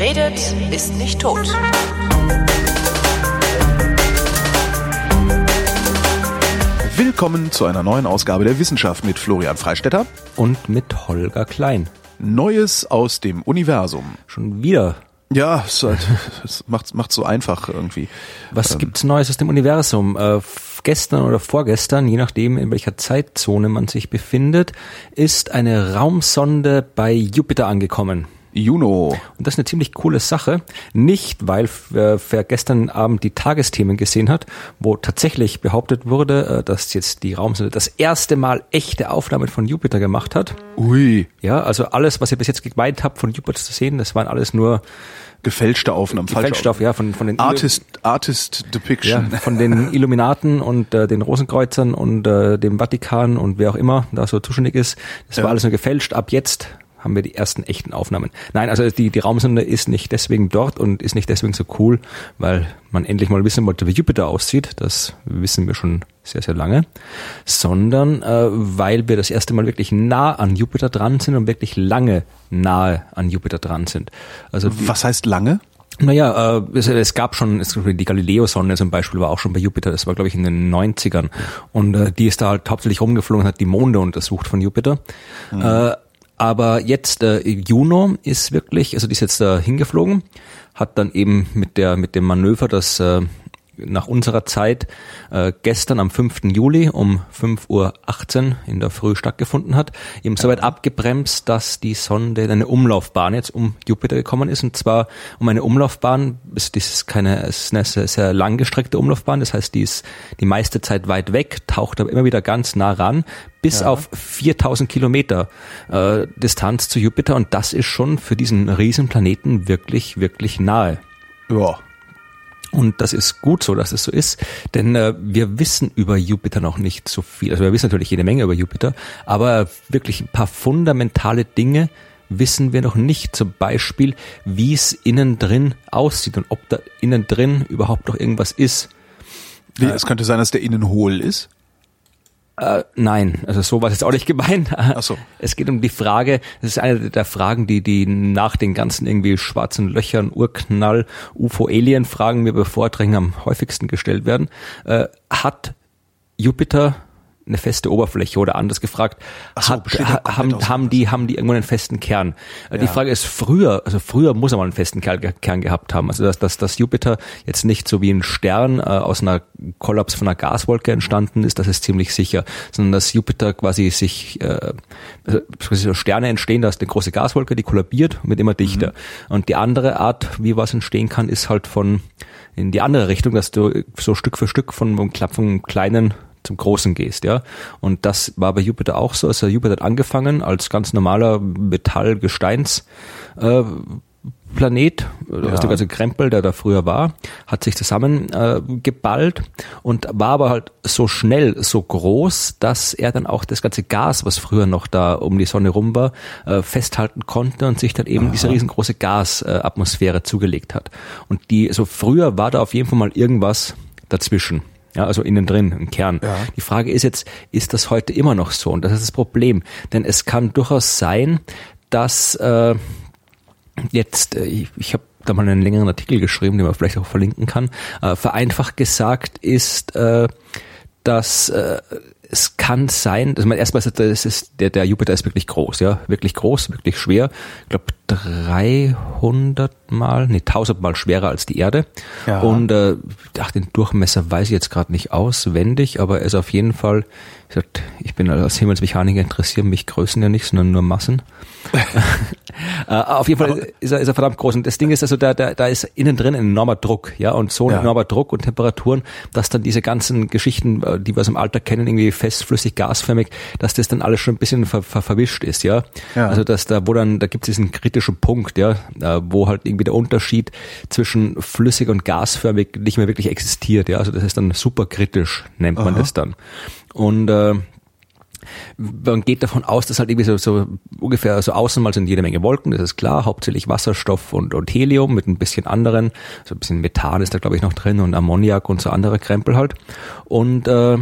Wer redet, ist nicht tot. Willkommen zu einer neuen Ausgabe der Wissenschaft mit Florian Freistetter und mit Holger Klein. Neues aus dem Universum. Schon wieder. Ja, es, halt, es macht macht so einfach irgendwie. Was ähm. gibt's Neues aus dem Universum? Äh, gestern oder vorgestern, je nachdem in welcher Zeitzone man sich befindet, ist eine Raumsonde bei Jupiter angekommen. Juno. Und das ist eine ziemlich coole Sache. Nicht, weil äh, wer gestern Abend die Tagesthemen gesehen hat, wo tatsächlich behauptet wurde, äh, dass jetzt die Raumsonde das erste Mal echte Aufnahmen von Jupiter gemacht hat. Ui. Ja, also alles, was ihr bis jetzt gemeint habt, von Jupiter zu sehen, das waren alles nur gefälschte Aufnahmen, gefälschte Aufnahmen, ja, von, von den Artist, Artist Depiction. Ja, von den Illuminaten und äh, den Rosenkreuzern und äh, dem Vatikan und wer auch immer da so zuständig ist. Das ja. war alles nur gefälscht. Ab jetzt haben wir die ersten echten Aufnahmen. Nein, also die, die Raumsonde ist nicht deswegen dort und ist nicht deswegen so cool, weil man endlich mal wissen wollte, wie Jupiter aussieht. Das wissen wir schon sehr, sehr lange. Sondern äh, weil wir das erste Mal wirklich nah an Jupiter dran sind und wirklich lange nahe an Jupiter dran sind. Also Was heißt lange? Naja, äh, es, es gab schon, es, die Galileo-Sonde zum Beispiel war auch schon bei Jupiter, das war glaube ich in den 90ern. Und äh, die ist da halt hauptsächlich rumgeflogen, hat die Monde untersucht von Jupiter. Mhm. Äh, aber jetzt äh, Juno ist wirklich, also die ist jetzt da hingeflogen, hat dann eben mit der mit dem Manöver, das äh, nach unserer Zeit äh, gestern am 5. Juli um 5.18 Uhr in der Früh stattgefunden hat, eben so weit abgebremst, dass die Sonde eine Umlaufbahn jetzt um Jupiter gekommen ist und zwar um eine Umlaufbahn, ist, das ist keine, ist eine sehr, sehr langgestreckte Umlaufbahn, das heißt, die ist die meiste Zeit weit weg, taucht aber immer wieder ganz nah ran, bis ja. auf 4000 Kilometer äh, Distanz zu Jupiter und das ist schon für diesen Riesenplaneten wirklich, wirklich nahe. Ja. Und das ist gut so, dass es so ist, denn äh, wir wissen über Jupiter noch nicht so viel. Also wir wissen natürlich jede Menge über Jupiter, aber wirklich ein paar fundamentale Dinge wissen wir noch nicht. Zum Beispiel, wie es innen drin aussieht und ob da innen drin überhaupt noch irgendwas ist. Wie, es könnte sein, dass der innen hohl ist. Äh, nein, also so war es jetzt auch nicht gemeint. Ach so. Es geht um die Frage, das ist eine der Fragen, die, die nach den ganzen irgendwie schwarzen Löchern, Urknall, UFO-Alien-Fragen mir bei Vorträgen am häufigsten gestellt werden. Äh, hat Jupiter eine feste Oberfläche oder anders gefragt, so, hat, haben, haben die haben die irgendwo einen festen Kern? Äh, ja. Die Frage ist früher, also früher muss er mal einen festen Kern gehabt haben. Also dass, dass, dass Jupiter jetzt nicht so wie ein Stern äh, aus einer Kollaps von einer Gaswolke entstanden ist, das ist ziemlich sicher, sondern dass Jupiter quasi sich äh, also Sterne entstehen, da ist eine große Gaswolke, die kollabiert und wird immer dichter. Mhm. Und die andere Art, wie was entstehen kann, ist halt von in die andere Richtung, dass du so Stück für Stück von, von, von kleinen zum Großen gehst, ja. Und das war bei Jupiter auch so. Also Jupiter hat angefangen als ganz normaler Metallgesteins äh, Planet, ja. also der ganze Krempel, der da früher war, hat sich zusammen äh, und war aber halt so schnell, so groß, dass er dann auch das ganze Gas, was früher noch da um die Sonne rum war, äh, festhalten konnte und sich dann eben Aha. diese riesengroße Gasatmosphäre äh, zugelegt hat. Und die, so früher war da auf jeden Fall mal irgendwas dazwischen. Ja, also innen drin, im Kern. Ja. Die Frage ist jetzt, ist das heute immer noch so? Und das ist das Problem. Denn es kann durchaus sein, dass äh, jetzt, äh, ich, ich habe da mal einen längeren Artikel geschrieben, den man vielleicht auch verlinken kann. Äh, vereinfacht gesagt ist, äh, dass äh, es kann sein, also erstmal ist, das ist der, der Jupiter ist wirklich groß, ja, wirklich groß, wirklich schwer. Ich glaube 300 mal, nee 1000 mal schwerer als die Erde. Ja. Und äh, ach, den Durchmesser weiß ich jetzt gerade nicht auswendig, aber er ist auf jeden Fall ich bin als Himmelsmechaniker interessieren mich Größen ja nicht, sondern nur Massen. äh, auf jeden Fall ist er, ist er verdammt groß. Und das Ding ist also, da, da, da ist innen drin ein enormer Druck, ja, und so ein ja. enormer Druck und Temperaturen, dass dann diese ganzen Geschichten, äh, die wir aus dem Alter kennen, irgendwie fest, flüssig, gasförmig, dass das dann alles schon ein bisschen ver, ver, verwischt ist, ja? ja. Also dass da, wo dann, da gibt es diesen kritischen Punkt, ja, äh, wo halt irgendwie der Unterschied zwischen flüssig und gasförmig nicht mehr wirklich existiert, ja. Also das ist dann super kritisch, nennt man Aha. das dann. Und äh, man geht davon aus, dass halt irgendwie so, so ungefähr so außen mal sind jede Menge Wolken, das ist klar, hauptsächlich Wasserstoff und, und Helium mit ein bisschen anderen, so ein bisschen Methan ist da glaube ich noch drin und Ammoniak und so andere Krempel halt. Und äh,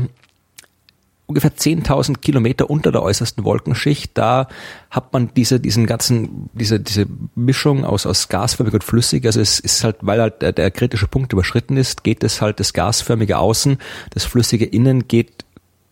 ungefähr 10.000 Kilometer unter der äußersten Wolkenschicht, da hat man diese, diesen ganzen, diese, diese Mischung aus, aus gasförmig und flüssig. Also es ist halt, weil halt der, der kritische Punkt überschritten ist, geht es halt das gasförmige Außen, das flüssige Innen geht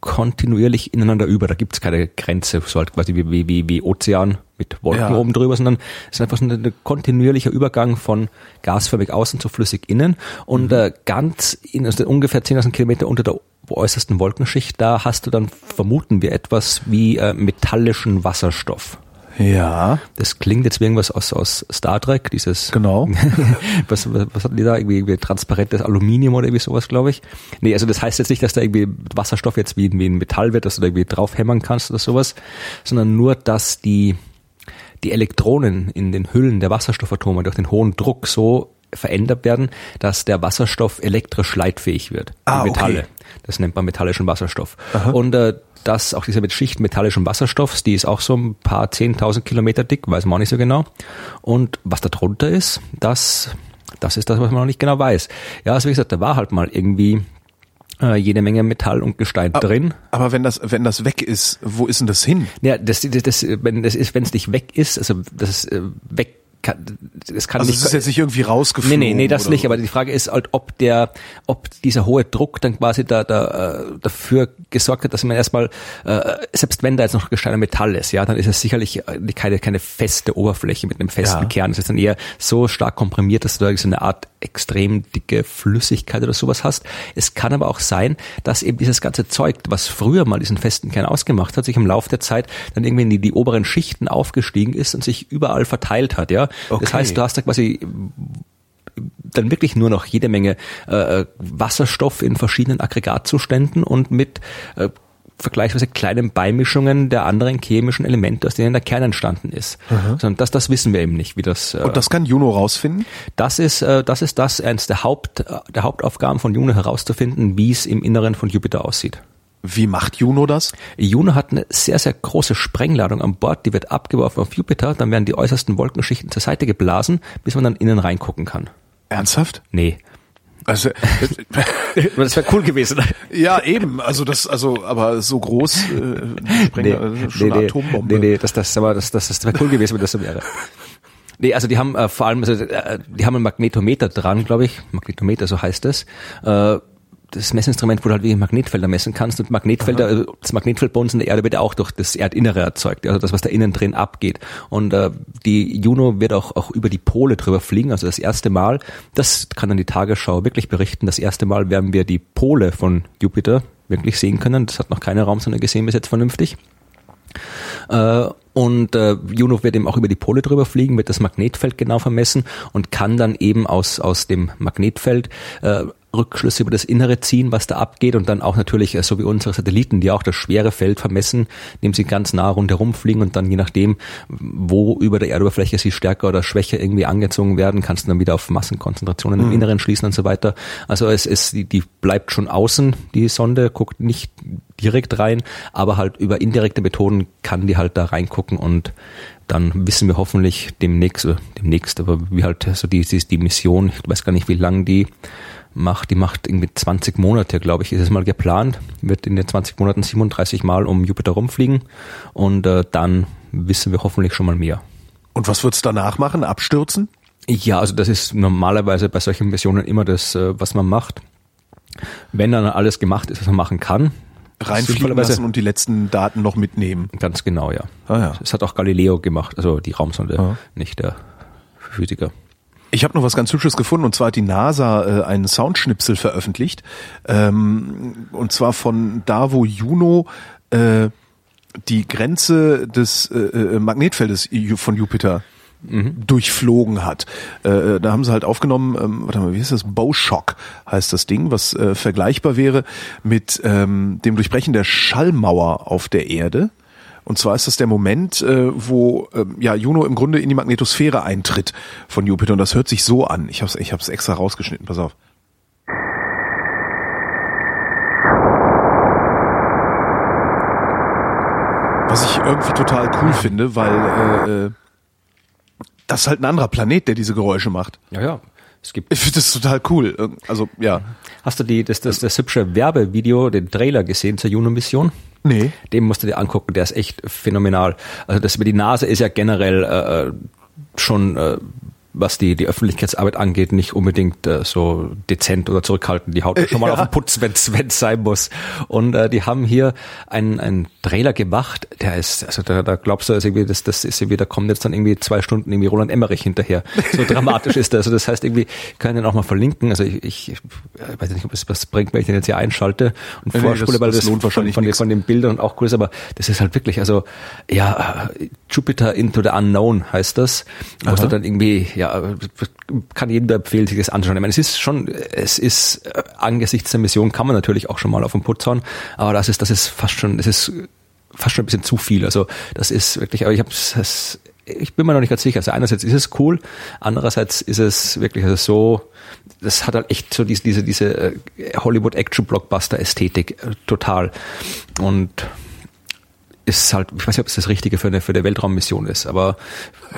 kontinuierlich ineinander über. Da gibt es keine Grenze, so halt quasi wie, wie, wie, wie Ozean mit Wolken ja. oben drüber, sondern es ist einfach so ein, ein kontinuierlicher Übergang von gasförmig außen zu flüssig innen. Und mhm. äh, ganz in also ungefähr 10.000 Kilometer unter der äußersten Wolkenschicht, da hast du dann, vermuten wir, etwas wie äh, metallischen Wasserstoff. Ja. Das klingt jetzt wie irgendwas aus, aus Star Trek, dieses. Genau. was, was, was hatten die da? Irgendwie, irgendwie transparentes Aluminium oder irgendwie sowas, glaube ich. Nee, also das heißt jetzt nicht, dass da irgendwie Wasserstoff jetzt wie, wie ein Metall wird, dass du da irgendwie draufhämmern kannst oder sowas, sondern nur, dass die, die Elektronen in den Hüllen der Wasserstoffatome durch den hohen Druck so verändert werden, dass der Wasserstoff elektrisch leitfähig wird. Ah, Metalle. Okay. Das nennt man metallischen Wasserstoff. Aha. Und äh, das, auch diese mit Schicht metallischen Wasserstoffs, die ist auch so ein paar zehntausend Kilometer dick, weiß man auch nicht so genau. Und was da drunter ist, das, das ist das, was man noch nicht genau weiß. Ja, also wie gesagt, da war halt mal irgendwie äh, jede Menge Metall und Gestein aber, drin. Aber wenn das, wenn das weg ist, wo ist denn das hin? Ja, das, das, das wenn es nicht weg ist, also das äh, weg kann, das kann also nicht. es ist jetzt nicht irgendwie rausgeflogen. Nee, nee, nee, das nicht. So. Aber die Frage ist halt, ob der, ob dieser hohe Druck dann quasi da, da äh, dafür gesorgt hat, dass man erstmal, äh, selbst wenn da jetzt noch Gestein und Metall ist, ja, dann ist es sicherlich keine, keine feste Oberfläche mit einem festen ja. Kern. Es ist dann eher so stark komprimiert, dass du da so eine Art extrem dicke Flüssigkeit oder sowas hast. Es kann aber auch sein, dass eben dieses ganze Zeug, was früher mal diesen festen Kern ausgemacht hat, sich im Laufe der Zeit dann irgendwie in die, die oberen Schichten aufgestiegen ist und sich überall verteilt hat, ja. Okay. Das heißt, du hast da quasi dann wirklich nur noch jede Menge äh, Wasserstoff in verschiedenen Aggregatzuständen und mit äh, vergleichsweise kleinen Beimischungen der anderen chemischen Elemente, aus denen der Kern entstanden ist. Mhm. Sondern das, das wissen wir eben nicht, wie das. Äh, Und das kann Juno rausfinden? Das ist, äh, das ist das eines der Haupt, der Hauptaufgaben von Juno herauszufinden, wie es im Inneren von Jupiter aussieht. Wie macht Juno das? Juno hat eine sehr, sehr große Sprengladung an Bord, die wird abgeworfen auf Jupiter, dann werden die äußersten Wolkenschichten zur Seite geblasen, bis man dann innen reingucken kann. Ernsthaft? Nee. Also das wäre cool gewesen. Ja, eben. Also das, also aber so groß äh, Sprenger, nee, schon nee, eine Atombombe. Nee, nee, das, das, aber das, das, das wäre cool gewesen, wenn das so wäre. Nee, also die haben äh, vor allem, also, äh, die haben ein Magnetometer dran, glaube ich. Magnetometer, so heißt es. Äh, das Messinstrument, wo du halt wie Magnetfelder messen kannst. Und Magnetfelder, Aha. das Magnetfeld bei uns in der Erde wird ja auch durch das Erdinnere erzeugt, also das, was da innen drin abgeht. Und äh, die Juno wird auch, auch über die Pole drüber fliegen, also das erste Mal, das kann dann die Tagesschau wirklich berichten, das erste Mal werden wir die Pole von Jupiter wirklich sehen können. Das hat noch keine Raumsonde gesehen bis jetzt vernünftig. Äh, und äh, Juno wird eben auch über die Pole drüber fliegen, wird das Magnetfeld genau vermessen und kann dann eben aus, aus dem Magnetfeld äh, Rückschlüsse über das Innere ziehen, was da abgeht und dann auch natürlich, äh, so wie unsere Satelliten, die auch das schwere Feld vermessen, indem sie ganz nah rundherum fliegen und dann je nachdem, wo über der Erdoberfläche sie stärker oder schwächer irgendwie angezogen werden, kannst du dann wieder auf Massenkonzentrationen mhm. im Inneren schließen und so weiter. Also es ist, die, die bleibt schon außen, die Sonde, guckt nicht direkt rein, aber halt über indirekte Methoden kann die halt da reingucken und dann wissen wir hoffentlich demnächst, demnächst, aber wie halt so die, die, die Mission, ich weiß gar nicht, wie lang die macht, die macht irgendwie 20 Monate, glaube ich, ist es mal geplant, wird in den 20 Monaten 37 Mal um Jupiter rumfliegen und äh, dann wissen wir hoffentlich schon mal mehr. Und was wird's danach machen? Abstürzen? Ja, also das ist normalerweise bei solchen Missionen immer das, äh, was man macht. Wenn dann alles gemacht ist, was man machen kann. Reinfliegen lassen und die letzten Daten noch mitnehmen. Ganz genau, ja. Ah, ja. Das hat auch Galileo gemacht, also die Raumsonde, ah. nicht der Physiker. Ich habe noch was ganz Hübsches gefunden und zwar hat die NASA äh, einen Soundschnipsel veröffentlicht ähm, und zwar von da, wo Juno äh, die Grenze des äh, äh Magnetfeldes von Jupiter mhm. durchflogen hat. Äh, äh, da haben sie halt aufgenommen, ähm, warte mal, wie ist das? Bowshock heißt das Ding, was äh, vergleichbar wäre mit ähm, dem Durchbrechen der Schallmauer auf der Erde. Und zwar ist das der Moment, äh, wo äh, ja Juno im Grunde in die Magnetosphäre eintritt von Jupiter. Und das hört sich so an. Ich habe es ich hab's extra rausgeschnitten. Pass auf. Was ich irgendwie total cool finde, weil äh, äh, das ist halt ein anderer Planet, der diese Geräusche macht. Ja, ja. Es gibt Ich finde das total cool. Also, ja. Hast du die, das, das, das hübsche Werbevideo, den Trailer gesehen zur Juno-Mission? Nee. Den musst du dir angucken, der ist echt phänomenal. Also das über die Nase ist ja generell äh, schon äh, was die, die Öffentlichkeitsarbeit angeht, nicht unbedingt äh, so dezent oder zurückhaltend. Die haut schon mal ja. auf den Putz, wenn es sein muss. Und äh, die haben hier einen, einen Trailer gemacht, der ist, also da, da glaubst du, also irgendwie, das, das ist irgendwie, da kommen jetzt dann irgendwie zwei Stunden irgendwie Roland Emmerich hinterher. So dramatisch ist der. Also das heißt irgendwie, ich kann den auch mal verlinken. Also ich, ich, ich weiß nicht, ob es was bringt, wenn ich den jetzt hier einschalte und Nee, vorspule, das- weil das das, lohnt von, wahrscheinlich von, nix. von den Bildern auch cool ist, aber das ist halt wirklich, also ja, äh, Jupiter into the Unknown heißt das. Wo du dann irgendwie, ja, kann jedem empfehlen, sich das anzuschauen. Ich meine, es ist schon, es ist äh, angesichts der Mission kann man natürlich auch schon mal auf den Putz hauen, aber das ist, das ist fast schon, das ist fast schon ein bisschen zu viel. Also das ist wirklich, aber ich habe es, ich bin mir noch nicht ganz sicher. Also einerseits ist es cool, andererseits ist es wirklich also so, das hat halt echt so diese diese diese äh, Hollywood Action Blockbuster Ästhetik äh, total und ist halt, ich weiß nicht, ob es das Richtige für eine, für eine Weltraummission ist, aber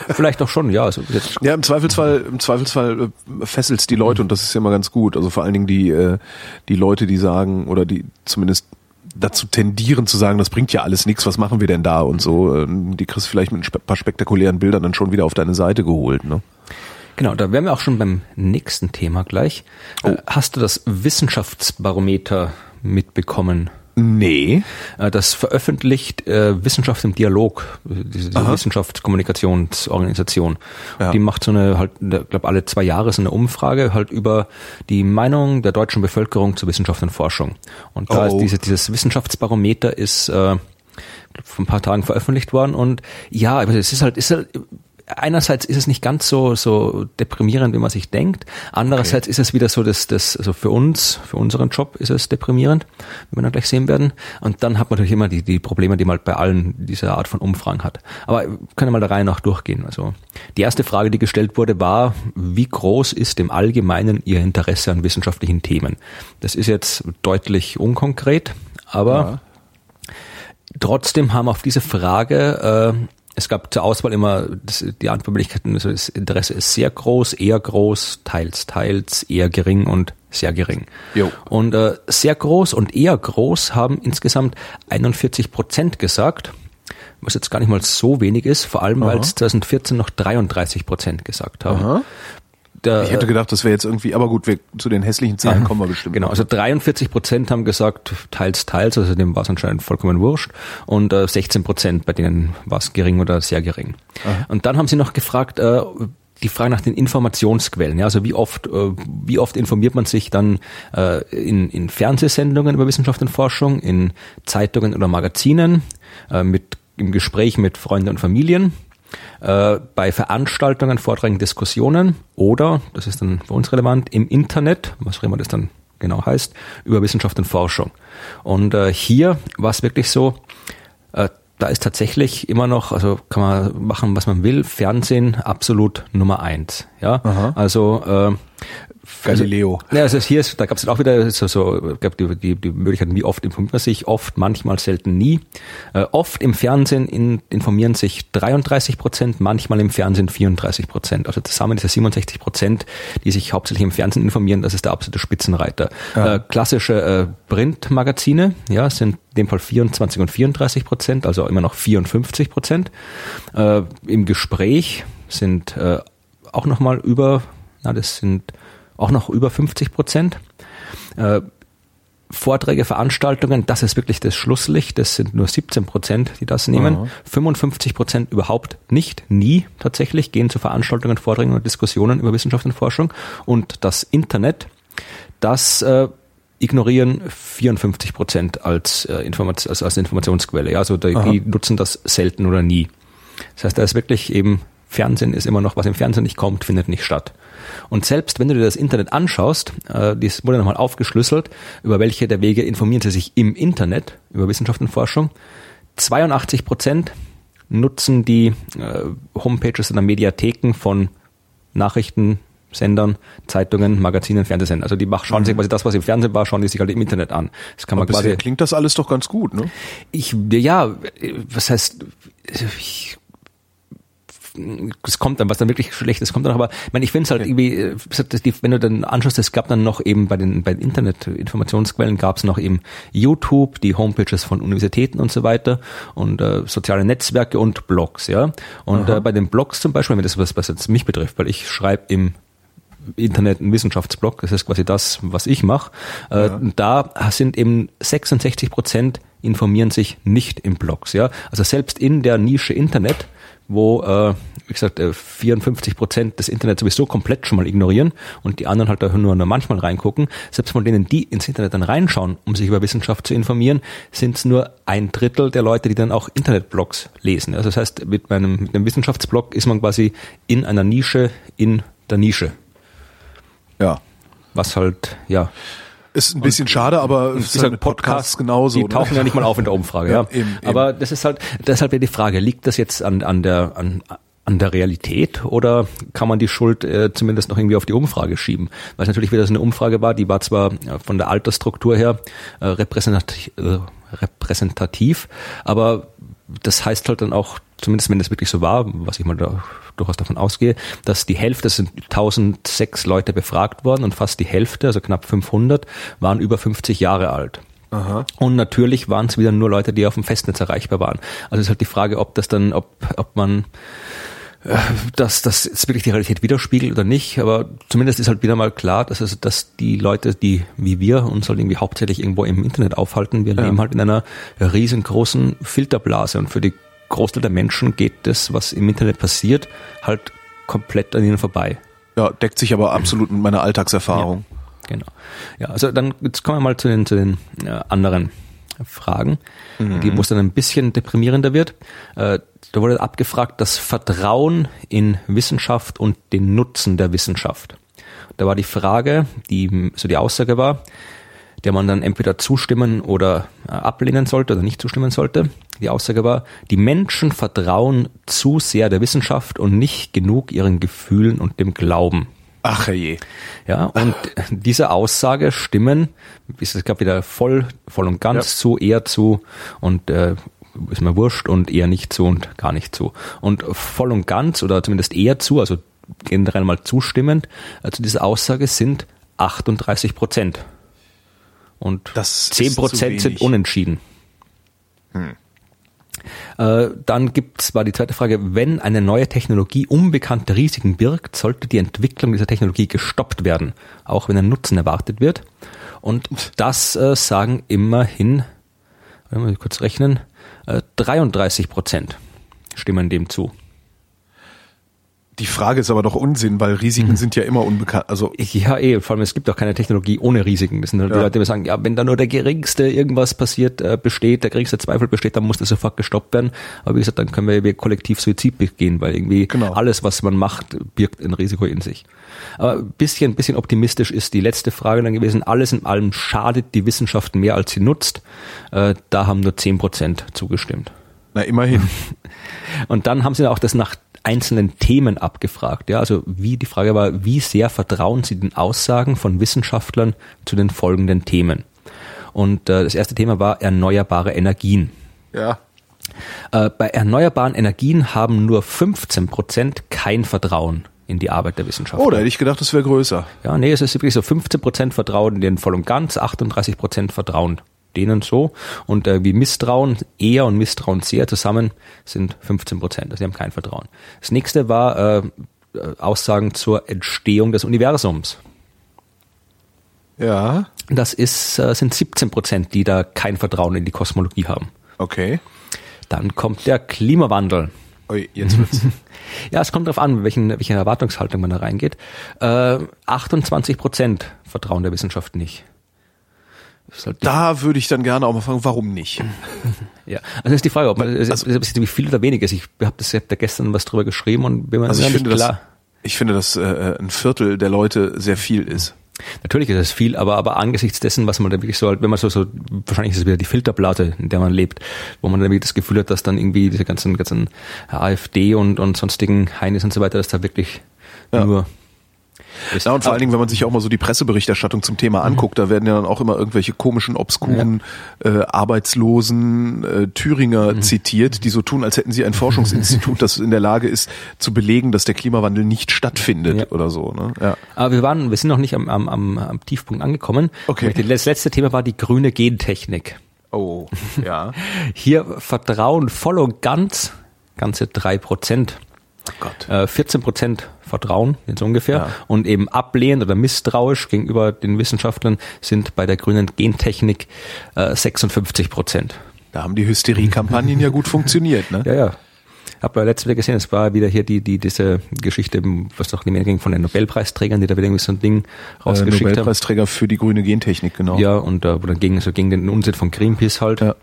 vielleicht auch schon, ja. Also Ja, im Zweifelsfall, im Zweifelsfall äh, fesselt's die Leute und das ist ja immer ganz gut. Also vor allen Dingen die, äh, die Leute, die sagen oder die zumindest dazu tendieren zu sagen, das bringt ja alles nichts, was machen wir denn da und so, ähm, die kriegst du vielleicht mit ein paar spektakulären Bildern dann schon wieder auf deine Seite geholt, ne? Genau, da wären wir auch schon beim nächsten Thema gleich. Äh, Hast du das Wissenschaftsbarometer mitbekommen? Nee. Äh, Das veröffentlicht äh, Wissenschaft im Dialog, äh, diese, diese Wissenschaftskommunikationsorganisation. Ja. Die macht so eine, halt, ich glaube, alle zwei Jahre so eine Umfrage halt über die Meinung der deutschen Bevölkerung zu Wissenschaft und Forschung. Und da Oh. ist diese, dieses Wissenschaftsbarometer ist äh, vor ein paar Tagen veröffentlicht worden und ja, es ist halt, ist halt einerseits ist es nicht ganz so so deprimierend, wie man sich denkt. Andererseits ist es wieder so, dass das also für uns, für unseren Job ist es deprimierend, wie wir dann gleich sehen werden. Und dann hat man natürlich immer die die Probleme, die man halt bei allen dieser Art von Umfragen hat. Aber wir können mal der Reihe nach durchgehen. Also die erste Frage, die gestellt wurde, war: Wie groß ist im Allgemeinen Ihr Interesse an wissenschaftlichen Themen? Das ist jetzt deutlich unkonkret, aber Trotzdem haben auf diese Frage, äh, es gab zur Auswahl immer das, die Antwortmöglichkeiten, also das Interesse ist sehr groß, eher groß, teils, teils, eher gering und sehr gering. Jo. Und äh, sehr groß und eher groß haben insgesamt 41 Prozent gesagt, was jetzt gar nicht mal so wenig ist, vor allem weil es 2014 noch 33 Prozent gesagt haben. Aha. Der, Ich hätte gedacht, das wäre jetzt irgendwie, aber gut, wir, zu den hässlichen Zahlen kommen wir bestimmt. Genau, also 43 Prozent haben gesagt, teils, teils, also dem war es anscheinend vollkommen wurscht. Und äh, 16 Prozent, bei denen war es gering oder sehr gering. Und dann haben sie noch gefragt, äh, die Frage nach den Informationsquellen. Ja, also wie oft, äh, wie oft informiert man sich dann äh, in, in Fernsehsendungen über Wissenschaft und Forschung, in Zeitungen oder Magazinen, äh, mit, im Gespräch mit Freunden und Familien, äh, bei Veranstaltungen, Vorträgen, Diskussionen oder, das ist dann für uns relevant, im Internet, was auch immer das dann genau heißt, über Wissenschaft und Forschung. Und äh, hier war es wirklich so, äh, da ist tatsächlich immer noch, also kann man machen, was man will, Fernsehen absolut Nummer eins. Ja, also äh, Galileo. ja, also hier ist, da gab es auch wieder so, so gab die, die, die Möglichkeiten, wie oft informiert man sich, oft, manchmal, selten, nie. Äh, oft im Fernsehen in, informieren sich 33 Prozent, manchmal im Fernsehen 34 Prozent. Also zusammen diese 67 Prozent, die sich hauptsächlich im Fernsehen informieren, das ist der absolute Spitzenreiter. Äh, klassische äh, Printmagazine, ja, sind in dem Fall 24 und 34 Prozent, also immer noch 54 Prozent. Äh, Im Gespräch sind äh, auch nochmal über, na, das sind auch noch über 50 Prozent. Äh, Vorträge, Veranstaltungen, das ist wirklich das Schlusslicht, das sind nur 17 Prozent, die das nehmen. 55 Prozent überhaupt nicht, nie tatsächlich, gehen zu Veranstaltungen, Vorträgen und Diskussionen über Wissenschaft und Forschung. Und das Internet, das äh, ignorieren 54 Prozent als, äh, Informat als, als Informationsquelle. Ja, also die, die nutzen das selten oder nie. Das heißt, da ist wirklich eben Fernsehen ist immer noch, was im Fernsehen nicht kommt, findet nicht statt. Und selbst wenn du dir das Internet anschaust, äh, das wurde nochmal aufgeschlüsselt, über welche der Wege informieren sie sich im Internet über Wissenschaft und Forschung. 82 Prozent nutzen die äh, Homepages oder Mediatheken von Nachrichtensendern, Zeitungen, Magazinen, Fernsehsendern. Also die machen, schauen sich quasi das, was im Fernsehen war, schauen die sich halt im Internet an. Das kann man Aber quasi klingt das alles doch ganz gut, ne? ich, ja, was heißt, ich, es kommt dann, was dann wirklich schlecht ist, kommt dann aber, ich meine, ich finde es halt irgendwie, wenn du dann anschaust, es gab dann noch eben bei den, bei den Internet-Informationsquellen gab es noch eben YouTube, die Homepages von Universitäten und so weiter und äh, soziale Netzwerke und Blogs, ja. Und äh, bei den Blogs zum Beispiel, wenn das was, was jetzt mich betrifft, weil ich schreibe im Internet einen Wissenschaftsblog, das ist quasi das, was ich mache. Äh, ja. Da sind eben 66 Prozent informieren sich nicht in Blogs. Ja, also selbst in der Nische Internet wo, äh, wie gesagt, 54 äh, Prozent des Internets sowieso komplett schon mal ignorieren und die anderen halt da nur, nur manchmal reingucken. Selbst von denen, die ins Internet dann reinschauen, um sich über Wissenschaft zu informieren, sind es nur ein Drittel der Leute, die dann auch Internetblogs lesen. Also das heißt, mit meinem mit einem Wissenschaftsblog ist man quasi in einer Nische in der Nische. Ja. Was halt, ja. Ist ein bisschen und, schade, aber es ist halt Podcasts genauso. Die ne? tauchen ja nicht mal auf in der Umfrage, ja. ja. Eben, aber das ist halt, deshalb wäre die Frage, liegt das jetzt an, an der, an, an der Realität oder kann man die Schuld äh, zumindest noch irgendwie auf die Umfrage schieben? Weil es natürlich wieder so eine Umfrage war, die war zwar äh, von der Altersstruktur her äh, repräsentativ, äh, repräsentativ, aber das heißt halt dann auch, zumindest wenn das wirklich so war, was ich mal da durchaus davon ausgehe, dass die Hälfte, das sind 1006 Leute befragt worden und fast die Hälfte, also knapp 500, waren über 50 Jahre alt. Aha. Und natürlich waren es wieder nur Leute, die auf dem Festnetz erreichbar waren. Also ist halt die Frage, ob das dann, ob, ob man dass das jetzt wirklich die Realität widerspiegelt oder nicht, aber zumindest ist halt wieder mal klar, dass es, dass die Leute, die wie wir uns halt irgendwie hauptsächlich irgendwo im Internet aufhalten, wir ja. leben halt in einer riesengroßen Filterblase und für die Großteil der Menschen geht das, was im Internet passiert, halt komplett an ihnen vorbei. Ja, deckt sich aber absolut mit meiner Alltagserfahrung. Ja, genau. Ja, also dann jetzt kommen wir mal zu den, zu den äh, anderen Fragen, mhm. die, wo es dann ein bisschen deprimierender wird. Äh, da wurde abgefragt, das Vertrauen in Wissenschaft und den Nutzen der Wissenschaft. Da war die Frage, die so die Aussage war, der man dann entweder zustimmen oder äh, ablehnen sollte oder nicht zustimmen sollte. Die Aussage war, die Menschen vertrauen zu sehr der Wissenschaft und nicht genug ihren Gefühlen und dem Glauben. Ach je. Ja, und diese Aussage stimmen, es gab wieder voll, voll und ganz ja. zu, eher zu und äh, ist mir wurscht und eher nicht zu und gar nicht zu. Und voll und ganz oder zumindest eher zu, also generell mal zustimmend, äh, zu dieser Aussage sind 38 Prozent. Und das 10 Prozent sind unentschieden. Hm. Äh, dann gibt's war die zweite Frage, wenn eine neue Technologie unbekannte Risiken birgt, sollte die Entwicklung dieser Technologie gestoppt werden, auch wenn ein Nutzen erwartet wird. Und das äh, sagen immerhin, wenn wir kurz rechnen, äh, 33 Prozent stimmen dem zu. Die Frage ist aber doch Unsinn, weil Risiken mhm. sind ja immer unbekannt. Also ja, eh, vor allem es gibt auch keine Technologie ohne Risiken. Das sind halt ja. die Leute, die sagen, ja, wenn da nur der geringste irgendwas passiert, äh, besteht, der geringste Zweifel besteht, dann muss das sofort gestoppt werden. Aber wie gesagt, dann können wir, wir kollektiv Suizid begehen, weil irgendwie genau. alles, was man macht, birgt ein Risiko in sich. Aber bisschen, bisschen optimistisch ist die letzte Frage dann gewesen. Alles in allem schadet die Wissenschaft mehr, als sie nutzt. Äh, da haben nur zehn Prozent zugestimmt. Na, immerhin. Und dann haben sie auch das nach einzelnen Themen abgefragt. Ja, also wie die Frage war, wie sehr vertrauen Sie den Aussagen von Wissenschaftlern zu den folgenden Themen? Und äh, das erste Thema war erneuerbare Energien. Ja. Äh, bei erneuerbaren Energien haben nur 15 Prozent kein Vertrauen in die Arbeit der Wissenschaft. Oh, da hätte ich gedacht, das wäre größer. Ja, nee, es ist wirklich so 15 Prozent Vertrauen in den voll und ganz, 38 Prozent Vertrauen denen so. Und äh, wie Misstrauen eher und Misstrauen sehr zusammen sind 15 Prozent. Also sie haben kein Vertrauen. Das nächste war äh, Aussagen zur Entstehung des Universums. Ja. Das ist, äh, sind 17 Prozent, die da kein Vertrauen in die Kosmologie haben. Okay. Dann kommt der Klimawandel. Ui, jetzt wird's. ja, es kommt darauf an, welchen, welche Erwartungshaltung man da reingeht. Äh, 28 Prozent vertrauen der Wissenschaft nicht. Halt da würde ich dann gerne auch mal fragen, warum nicht? Ja, also ist die Frage, ob man, also, wie viel oder wenig ist. Ich habe das ja gestern was drüber geschrieben und bin mir also ich finde, klar. Das, ich finde, dass äh, ein Viertel der Leute sehr viel ist. Natürlich ist es viel, aber, aber angesichts dessen, was man da wirklich so, wenn man so, so, wahrscheinlich ist es wieder die Filterplatte, in der man lebt, wo man dann wirklich das Gefühl hat, dass dann irgendwie diese ganzen, ganzen AfD und, und sonstigen Heinis und so weiter, dass da wirklich ja. nur Ja, und vor allen Dingen, wenn man sich auch mal so die Presseberichterstattung zum Thema anguckt, da werden ja dann auch immer irgendwelche komischen, obskuren äh, Arbeitslosen äh, Thüringer zitiert, die so tun, als hätten sie ein Forschungsinstitut, das in der Lage ist, zu belegen, dass der Klimawandel nicht stattfindet Ja. oder so. Ne? Ja. Aber wir waren, wir sind noch nicht am, am, am, am Tiefpunkt angekommen. Okay. Das letzte Thema war die grüne Gentechnik. Oh, ja. Hier vertrauen voll und ganz ganze drei Prozent. Oh Gott. Äh, 14 Prozent Vertrauen, jetzt ungefähr, Ja. und eben ablehnend oder misstrauisch gegenüber den Wissenschaftlern sind bei der grünen Gentechnik äh, 56 Prozent. Da haben die Hysterie-Kampagnen ja gut funktioniert, ne? Ja, ja. Hab ja letztes wieder gesehen, es war wieder hier die, die, diese Geschichte, was doch die Mail ging von den Nobelpreisträgern, die da wieder irgendwie so ein Ding Äh, rausgeschickt haben. Nobelpreisträger für die grüne Gentechnik, genau. Ja, und äh, wo dann gegen, so gegen den Unsinn von Greenpeace halt. Ja.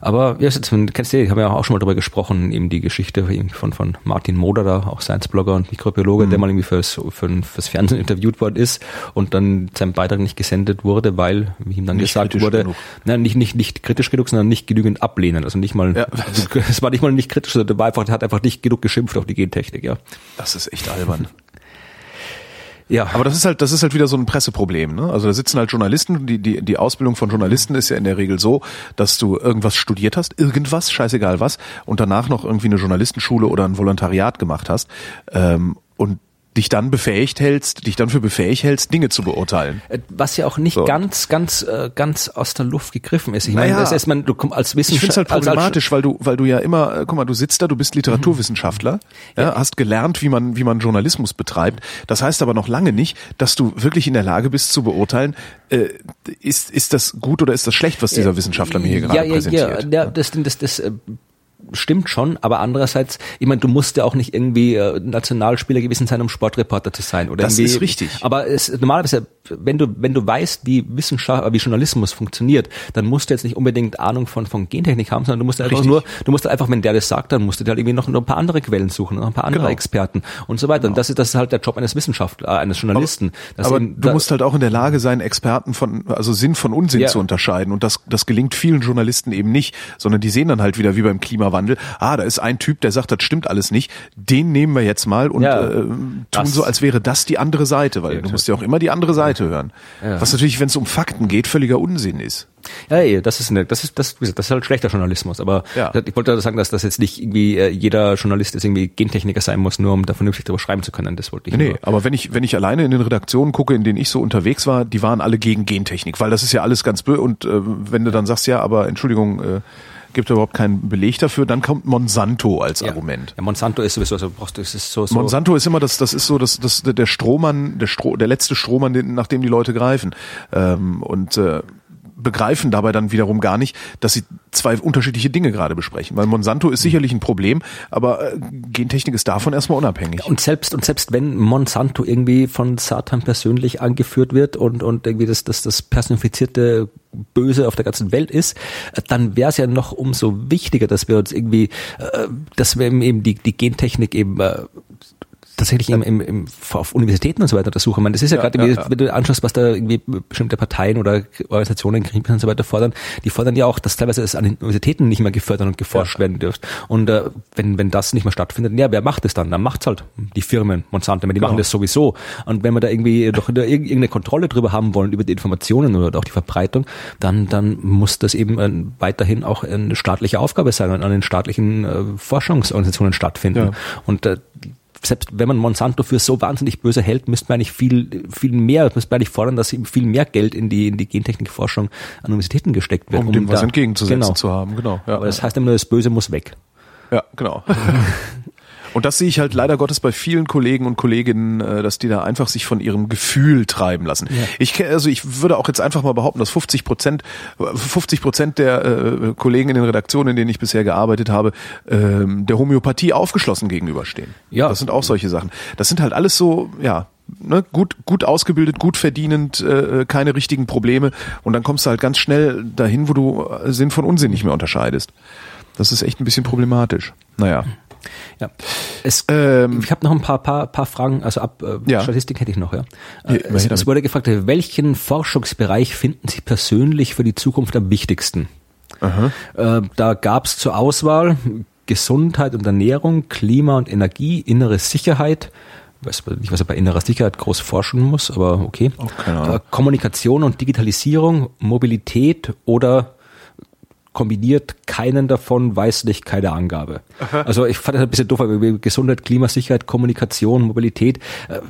Aber ja, jetzt, kennst du, haben wir ja auch schon mal drüber gesprochen, eben die Geschichte von, von Martin Moder da, auch Science-Blogger und Mikrobiologe, Mhm. der mal irgendwie fürs, für, fürs Fernsehen interviewt worden ist und dann sein Beitrag nicht gesendet wurde, weil, wie ihm dann Nicht gesagt wurde, genug. na, nicht, nicht, nicht kritisch genug, sondern nicht genügend ablehnend. Also nicht mal, Ja. es war nicht mal nicht kritisch, sondern der war einfach, hat einfach nicht genug geschimpft auf die Gentechnik, ja. Das ist echt albern. Ja, Aber das ist halt, das ist halt wieder so ein Presseproblem. Ne? Also da sitzen halt Journalisten. Die, die, die Ausbildung von Journalisten ist ja in der Regel so, dass du irgendwas studiert hast, irgendwas, scheißegal was, und danach noch irgendwie eine Journalistenschule oder ein Volontariat gemacht hast ähm, und dich dann befähigt hältst, dich dann für befähigt hältst, Dinge zu beurteilen. Äh, Was ja auch nicht So. ganz, ganz, äh, ganz aus der Luft gegriffen ist. Ich Naja. meine, das ist man, du kommst als Ich finde es Wissenschaftler, halt problematisch, weil du, weil du ja immer, äh, guck mal, du sitzt da, du bist Literaturwissenschaftler, ja, hast gelernt, wie man, wie man Journalismus betreibt. Das heißt aber noch lange nicht, dass du wirklich in der Lage bist zu beurteilen, äh, ist, ist das gut oder ist das schlecht, was dieser Wissenschaftler mir hier gerade ja, ja, präsentiert. Ja, ja, das, das, das, äh, stimmt schon, aber andererseits, ich meine, du musst ja auch nicht irgendwie äh, Nationalspieler gewesen sein, um Sportreporter zu sein oder Das ist richtig. Aber es, normalerweise, wenn du wenn du weißt, wie Wissenschaft, wie Journalismus funktioniert, dann musst du jetzt nicht unbedingt Ahnung von von Gentechnik haben, sondern du musst einfach Richtig. nur, du musst einfach, wenn der das sagt, dann musst du dir halt irgendwie noch, noch ein paar andere Quellen suchen, noch ein paar andere Genau. Experten und so weiter. Und das ist das ist halt der Job eines Wissenschaftlers, äh, eines Journalisten. dass Aber eben du musst halt auch in der Lage sein, Experten von, also Sinn von Unsinn Ja. zu unterscheiden. Und das, das gelingt vielen Journalisten eben nicht, sondern die sehen dann halt wieder wie beim Klimawandel, ah, da ist ein Typ, der sagt, das stimmt alles nicht, den nehmen wir jetzt mal und Ja. äh, tun Das- so, als wäre das die andere Seite, weil Ja, du musst ja auch immer die andere Seite hören. Ja. Was natürlich, wenn es um Fakten geht, völliger Unsinn ist. Ja, ja, das ist eine, das ist das, wie gesagt, das ist halt schlechter Journalismus. Aber Ja. ich wollte sagen, dass das jetzt nicht irgendwie äh, jeder Journalist jetzt irgendwie Gentechniker sein muss, nur um da vernünftig darüber schreiben zu können. Das wollte ich Nee, nur. aber wenn ich, wenn ich alleine in den Redaktionen gucke, in denen ich so unterwegs war, die waren alle gegen Gentechnik, weil das ist ja alles ganz böse. Und äh, wenn du dann sagst, ja, aber Entschuldigung, äh, gibt überhaupt keinen Beleg dafür, dann kommt Monsanto als Ja. Argument. Ja, Monsanto ist sowieso, also brauchst du, es ist so, so Monsanto ist immer das, das ist so das, das der Strohmann, der Stroh, der letzte Strohmann, den, nach dem die Leute greifen ähm, und äh, begreifen dabei dann wiederum gar nicht, dass sie zwei unterschiedliche Dinge gerade besprechen. Weil Monsanto ist sicherlich ein Problem, aber äh, Gentechnik ist davon erstmal unabhängig. Und selbst, und selbst wenn Monsanto irgendwie von Satan persönlich angeführt wird und, und irgendwie das, das, das personifizierte Böse auf der ganzen Welt ist, äh, dann wäre es ja noch umso wichtiger, dass wir uns irgendwie, äh, dass wir eben die, die Gentechnik eben tatsächlich im, im, im, auf Universitäten und so weiter untersuchen. Ich meine, das ist ja, Ja, gerade, ja, wenn du anschaust, was da irgendwie bestimmte Parteien oder Organisationen, Greenpeace und so weiter fordern, die fordern ja auch, dass teilweise es an den Universitäten nicht mehr gefördert und geforscht werden dürfte. Und äh, wenn, wenn das nicht mehr stattfindet, ja, wer macht es dann? Dann macht's halt die Firmen, Monsanto, die Genau. machen das sowieso. Und wenn wir da irgendwie doch irgendeine Kontrolle drüber haben wollen, über die Informationen oder auch die Verbreitung, dann, dann muss das eben weiterhin auch eine staatliche Aufgabe sein und an den staatlichen äh, Forschungsorganisationen stattfinden. Ja. Und äh, selbst wenn man Monsanto für so wahnsinnig böse hält, müsste man eigentlich viel, viel mehr, müsste man eigentlich fordern, dass viel mehr Geld in die, in die Gentechnikforschung an Universitäten gesteckt wird. um dem was da- entgegenzusetzen genau. zu haben, genau. Ja, Aber das heißt immer nur, das Böse muss weg. ja genau. Und das sehe ich halt leider Gottes bei vielen Kollegen und Kolleginnen, äh, dass die da einfach sich von ihrem Gefühl treiben lassen. Ich ke- also ich würde auch jetzt einfach mal behaupten, dass 50 Prozent, 50 Prozent der äh, Kollegen in den Redaktionen, in denen ich bisher gearbeitet habe, ähm, der Homöopathie aufgeschlossen gegenüberstehen. Ja. Das sind auch solche Sachen. Das sind halt alles so, ja, ne, gut, gut ausgebildet, gut verdienend, äh, keine richtigen Probleme. Und dann kommst du halt ganz schnell dahin, wo du äh, Sinn von Unsinn nicht mehr unterscheidest. Das ist echt ein bisschen problematisch. Naja. Ja. Es, Ähm, ich habe noch ein paar, paar, paar Fragen, also ab äh, Ja. Statistik hätte ich noch, ja. Ja, Äh, es, es wurde gefragt, welchen Forschungsbereich finden Sie persönlich für die Zukunft am wichtigsten? Äh, da gab es zur Auswahl Gesundheit und Ernährung, Klima und Energie, innere Sicherheit, weiß nicht, was er bei innerer Sicherheit groß forschen muss, aber okay. Auch keine Ahnung. Äh, Kommunikation und Digitalisierung, Mobilität oder kombiniert keinen davon, weiß nicht, keine Angabe. Also ich fand das ein bisschen doof, aber Gesundheit, Klimasicherheit, Kommunikation, Mobilität, äh,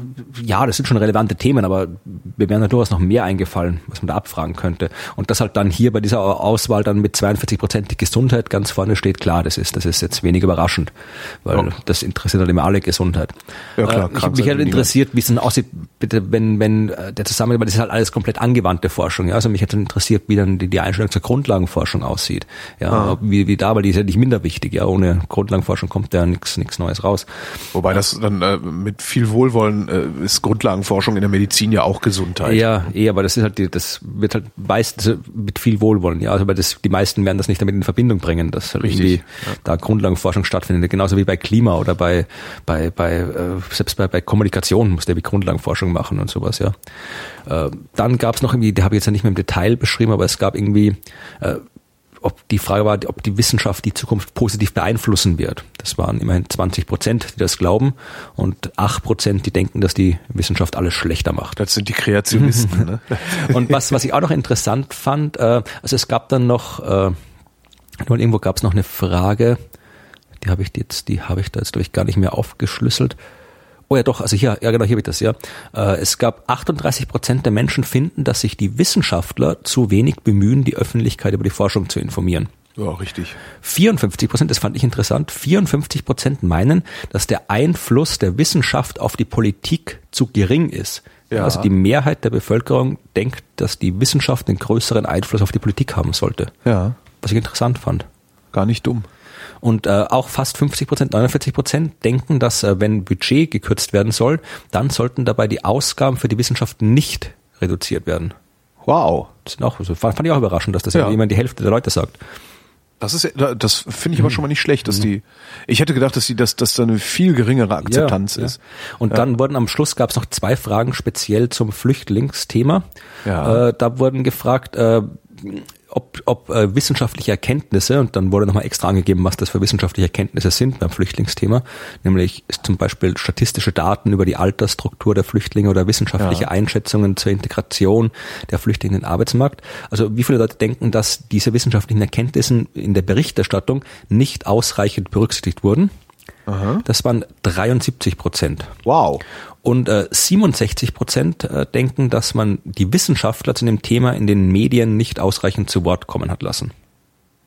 ja, das sind schon relevante Themen, aber mir wären da durchaus noch mehr eingefallen, was man da abfragen könnte. Und das halt dann hier bei dieser Auswahl dann mit 42 Prozent die Gesundheit ganz vorne steht, klar, das ist, das ist jetzt wenig überraschend, weil Ja. das interessiert halt immer alle Gesundheit. Ja, klar, Äh, mich halt will interessiert, wie es dann aussieht, bitte, wenn, wenn äh, der Zusammenhang, weil das ist halt alles komplett angewandte Forschung, ja. Also mich hätte interessiert, wie dann die, die Einstellung zur Grundlagenforschung aussieht. Ja, Ah. wie, wie da, weil die ist ja nicht minder wichtig, ja. Ohne Grundlagenforschung kommt da nichts nichts Neues raus. Wobei das dann äh, mit viel Wohlwollen äh, ist Grundlagenforschung in der Medizin ja auch Gesundheit. Ja, eh, aber das ist halt, die, das wird halt meistens mit viel Wohlwollen, ja. Also weil das, die meisten werden das nicht damit in Verbindung bringen, dass halt Richtig, irgendwie da Grundlagenforschung stattfindet. Genauso wie bei Klima oder bei, bei, bei, äh, selbst bei, bei Kommunikation muss der wie Grundlagenforschung machen und sowas, ja. Äh, dann gab es noch irgendwie, die habe ich jetzt ja nicht mehr im Detail beschrieben, aber es gab irgendwie, äh, ob die Frage war, ob die Wissenschaft die Zukunft positiv beeinflussen wird. Das waren immerhin 20 Prozent, die das glauben und 8 Prozent, die denken, dass die Wissenschaft alles schlechter macht. Das sind die Kreationisten. ne? Und was, was ich auch noch interessant fand, äh, also es gab dann noch, äh, irgendwo gab es noch eine Frage, die habe ich jetzt, die habe ich da jetzt glaube ich gar nicht mehr aufgeschlüsselt. Oh ja, doch, also hier, ja genau, hier habe ich das, ja. Äh, es gab 38 Prozent der Menschen finden, dass sich die Wissenschaftler zu wenig bemühen, die Öffentlichkeit über die Forschung zu informieren. ja, richtig. 54 Prozent, das fand ich interessant, 54 Prozent meinen, dass der Einfluss der Wissenschaft auf die Politik zu gering ist. Ja. Also die Mehrheit der Bevölkerung denkt, dass die Wissenschaft einen größeren Einfluss auf die Politik haben sollte. Ja, Was ich interessant fand. gar nicht dumm. Und äh, auch fast 50 Prozent, 49 Prozent denken, dass äh, wenn Budget gekürzt werden soll, dann sollten dabei die Ausgaben für die Wissenschaft nicht reduziert werden. Wow. Das sind auch, also fand, fand ich auch überraschend, dass das Ja. ja. jemand die Hälfte der Leute sagt. Das ist, ja- das finde ich aber schon mal nicht schlecht, dass die. Ich hätte gedacht, dass die, dass, dass da eine viel geringere Akzeptanz Ja, ist. Ja. Und dann wurden am Schluss gab es noch zwei Fragen speziell zum Flüchtlingsthema. Ja. Äh, da wurden gefragt, äh, ob, ob äh, wissenschaftliche Erkenntnisse, und dann wurde nochmal extra angegeben, was das für wissenschaftliche Erkenntnisse sind beim Flüchtlingsthema, nämlich zum Beispiel statistische Daten über die Altersstruktur der Flüchtlinge oder wissenschaftliche Ja. Einschätzungen zur Integration der Flüchtlinge in den Arbeitsmarkt. Also wie viele Leute denken, dass diese wissenschaftlichen Erkenntnisse in der Berichterstattung nicht ausreichend berücksichtigt wurden? Das waren 73 Prozent. Wow. Und äh, 67 Prozent äh, denken, dass man die Wissenschaftler zu dem Thema in den Medien nicht ausreichend zu Wort kommen hat lassen.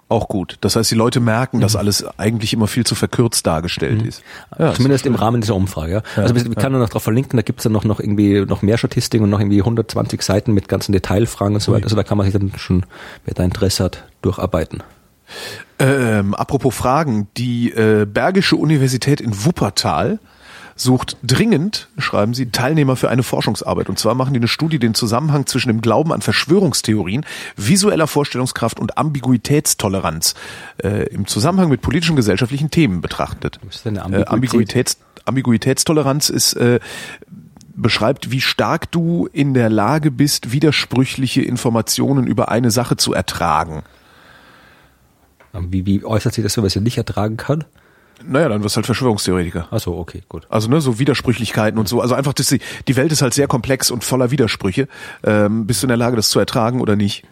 Auch gut. Das heißt, die Leute merken, dass alles eigentlich immer viel zu verkürzt dargestellt ist. Ja, Zumindest im Rahmen dieser Umfrage. Ja. Also wir, wir können noch darauf verlinken, da gibt's dann noch, noch irgendwie noch mehr Statistiken und noch irgendwie 120 Seiten mit ganzen Detailfragen und so weiter. Also da kann man sich dann schon, wer da Interesse hat, durcharbeiten. Ähm, apropos Fragen, die äh, Bergische Universität in Wuppertal sucht dringend, schreiben sie, Teilnehmer für eine Forschungsarbeit. Und zwar machen die eine Studie, den Zusammenhang zwischen dem Glauben an Verschwörungstheorien, visueller Vorstellungskraft und Ambiguitätstoleranz äh, im Zusammenhang mit politischen gesellschaftlichen Themen betrachtet. Was ist denn eine Äh, Ambiguität? Ambiguitäts, Ambiguitätstoleranz ist äh, beschreibt, wie stark du in der Lage bist, widersprüchliche Informationen über eine Sache zu ertragen. Wie, wie äußert sich das so, was er nicht ertragen kann? Naja, dann wirst du halt Verschwörungstheoretiker. Ach so, okay, gut. Also ne, so Widersprüchlichkeiten und so. Also einfach, dass die, die Welt ist halt sehr komplex und voller Widersprüche. Ähm, bist du in der Lage, das zu ertragen oder nicht?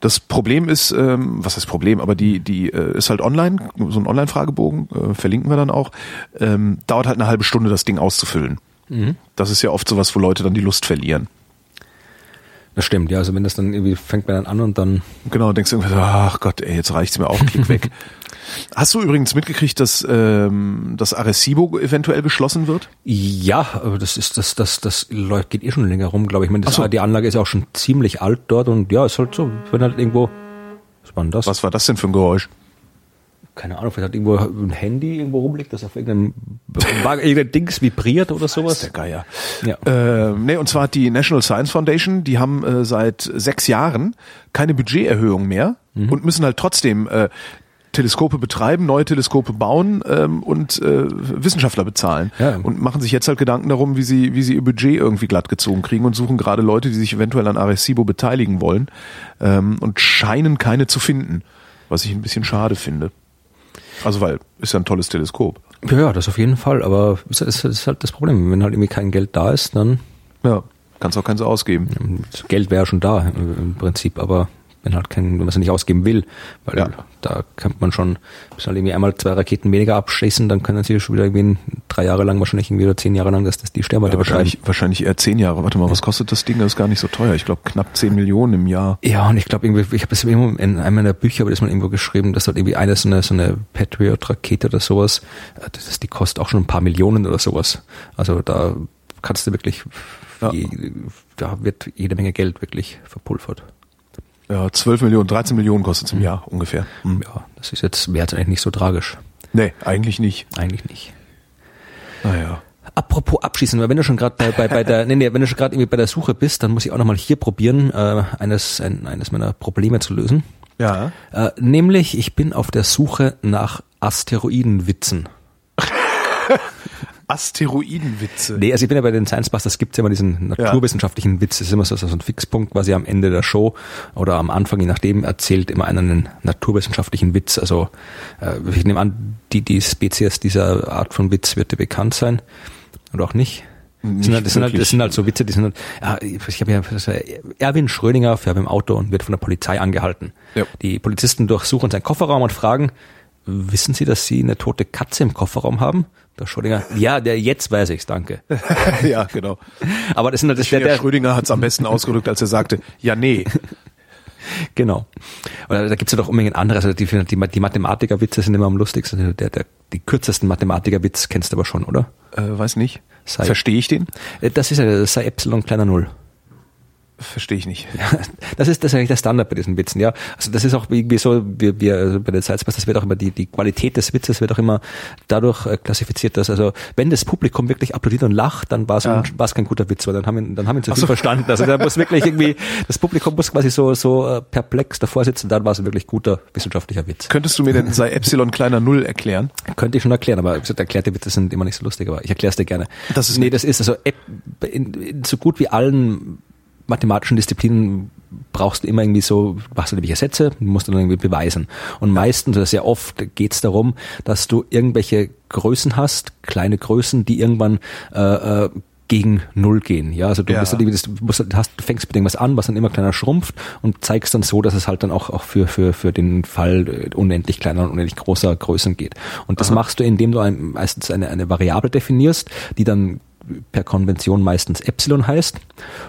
Das Problem ist, ähm, was heißt Problem, aber die, die äh, ist halt online, so ein Online-Fragebogen, äh, verlinken wir dann auch. Ähm, dauert halt eine halbe Stunde, das Ding auszufüllen. Das ist ja oft sowas, wo Leute dann die Lust verlieren. Das stimmt, ja. Also wenn das dann irgendwie fängt man dann an und dann Genau, denkst du irgendwie, so, ach Gott, ey, jetzt reicht's mir auch, klick weg. Hast du übrigens mitgekriegt, dass ähm, das Arecibo eventuell geschlossen wird? Ja, aber das ist das das das läuft geht eh schon länger rum, glaube ich. ich meine, das, so. die Anlage ist ja auch schon ziemlich alt dort und ja, ist halt so, wenn halt irgendwo was war denn das? Was war das denn für ein Geräusch? Keine Ahnung, vielleicht hat irgendwo ein Handy irgendwo rumliegt, das auf irgendeinem irgendein Dings vibriert oder Das ist sowas. der Geier. Ja. Ähm, nee, und zwar hat die National Science Foundation, die haben äh, seit sechs Jahren keine Budgeterhöhung mehr Mhm. und müssen halt trotzdem äh, Teleskope betreiben, neue Teleskope bauen ähm, und äh, Wissenschaftler bezahlen. Ja. Und machen sich jetzt halt Gedanken darum, wie sie, wie sie ihr Budget irgendwie glatt gezogen kriegen und suchen gerade Leute, die sich eventuell an Arecibo beteiligen wollen ähm, und scheinen keine zu finden, was ich ein bisschen schade finde. Also weil ist ja ein tolles Teleskop. Ja, ja, das auf jeden Fall, aber das ist, halt das Problem. Wenn halt irgendwie kein Geld da ist, dann Ja, kannst auch keins ausgeben. das Geld wäre schon da im Prinzip, aber wenn halt kein, wenn man es nicht ausgeben will, weil Ja. da kann man schon, müssen halt irgendwie einmal zwei Raketen weniger abschießen, dann können sie schon wieder irgendwie drei Jahre lang wahrscheinlich irgendwie oder zehn Jahre lang, dass das die Sternwarte Ja, wahrscheinlich, wahrscheinlich eher zehn Jahre. Warte mal, was kostet das Ding? Das ist gar nicht so teuer. Ich glaube knapp zehn Millionen im Jahr. Ja, und ich glaube irgendwie, ich habe das irgendwo in einem meiner Bücher, aber das mal irgendwo geschrieben, dass halt irgendwie eine so eine, so eine Patriot-Rakete oder sowas, äh, das ist, die kostet auch schon ein paar Millionen oder sowas. Also da kannst du wirklich, Ja. je, da wird jede Menge Geld wirklich verpulvert. Ja, 12 Millionen, 13 Millionen kostet es im Jahr ungefähr. Hm. Ja, das ist jetzt, jetzt eigentlich nicht so tragisch. Nee, eigentlich nicht. Eigentlich nicht. Naja. Apropos abschießen, weil wenn du schon gerade bei, bei, bei der, nee, nee, wenn du schon gerade irgendwie bei der Suche bist, dann muss ich auch nochmal hier probieren, äh, eines, ein, eines meiner Probleme zu lösen. Ja. Äh, nämlich, ich bin auf der Suche nach Asteroidenwitzen. Asteroidenwitze. Nee, also ich bin ja bei den Science Busters gibt's ja immer diesen naturwissenschaftlichen Witz, das ist immer so, so ein Fixpunkt quasi am Ende der Show oder am Anfang, je nachdem, erzählt immer einer einen naturwissenschaftlichen Witz. Also äh, ich nehme an, die, die Spezies dieser Art von Witz wird dir bekannt sein. Oder auch nicht. Das sind, halt, das, sind halt, das sind halt so Witze, die sind halt, ja, ich habe ja, Erwin Schrödinger fährt dem Auto und wird von der Polizei angehalten. Ja. Die Polizisten durchsuchen seinen Kofferraum und fragen, wissen Sie, dass Sie eine tote Katze im Kofferraum haben? Der Schrödinger, ja, der, jetzt weiß ich's, danke. ja, genau. Aber das halt das, der, Der, der, Schrödinger hat es am besten ausgedrückt, als er sagte, ja, nee. genau. Oder da gibt's ja doch unbedingt andere, also die, die, die Mathematikerwitze sind immer am lustigsten. Der, der, die kürzesten Mathematikerwitz kennst du aber schon, oder? Äh, weiß nicht. Verstehe ich den? Äh, Das ist ja, das sei Epsilon kleiner Null. Verstehe ich nicht. Das ist, das ist eigentlich der Standard bei diesen Witzen, ja. Also das ist auch irgendwie so, wir, wir also bei den Sidesbusters, das wird auch immer die, die Qualität des Witzes wird auch immer dadurch äh, klassifiziert, dass also wenn das Publikum wirklich applaudiert und lacht, dann war es Ja. war's kein guter Witz, weil dann haben wir, dann haben wir zu viel verstanden. Also da muss wirklich irgendwie, das Publikum muss quasi so, so äh, perplex davor sitzen, dann war es ein wirklich guter wissenschaftlicher Witz. Könntest du mir denn sei Epsilon kleiner Null erklären? Könnte ich schon erklären, aber gesagt, erklärte Witze sind immer nicht so lustig, aber ich erkläre es dir gerne. Das ist nee, das ist also in, in so gut wie allen mathematischen Disziplinen brauchst du immer irgendwie so, machst du nämlich Sätze, musst du dann irgendwie beweisen. Und meistens, oder sehr oft geht es darum, dass du irgendwelche Größen hast, kleine Größen, die irgendwann äh, äh, gegen Null gehen. Ja, also du, Ja. bist, du, musst, hast, du fängst mit irgendwas an, was dann immer kleiner schrumpft und zeigst dann so, dass es halt dann auch, auch für, für, für den Fall äh, unendlich kleiner und unendlich großer Größen geht. Und das machst du, indem du ein, meistens eine, eine Variable definierst, die dann per Konvention meistens Epsilon heißt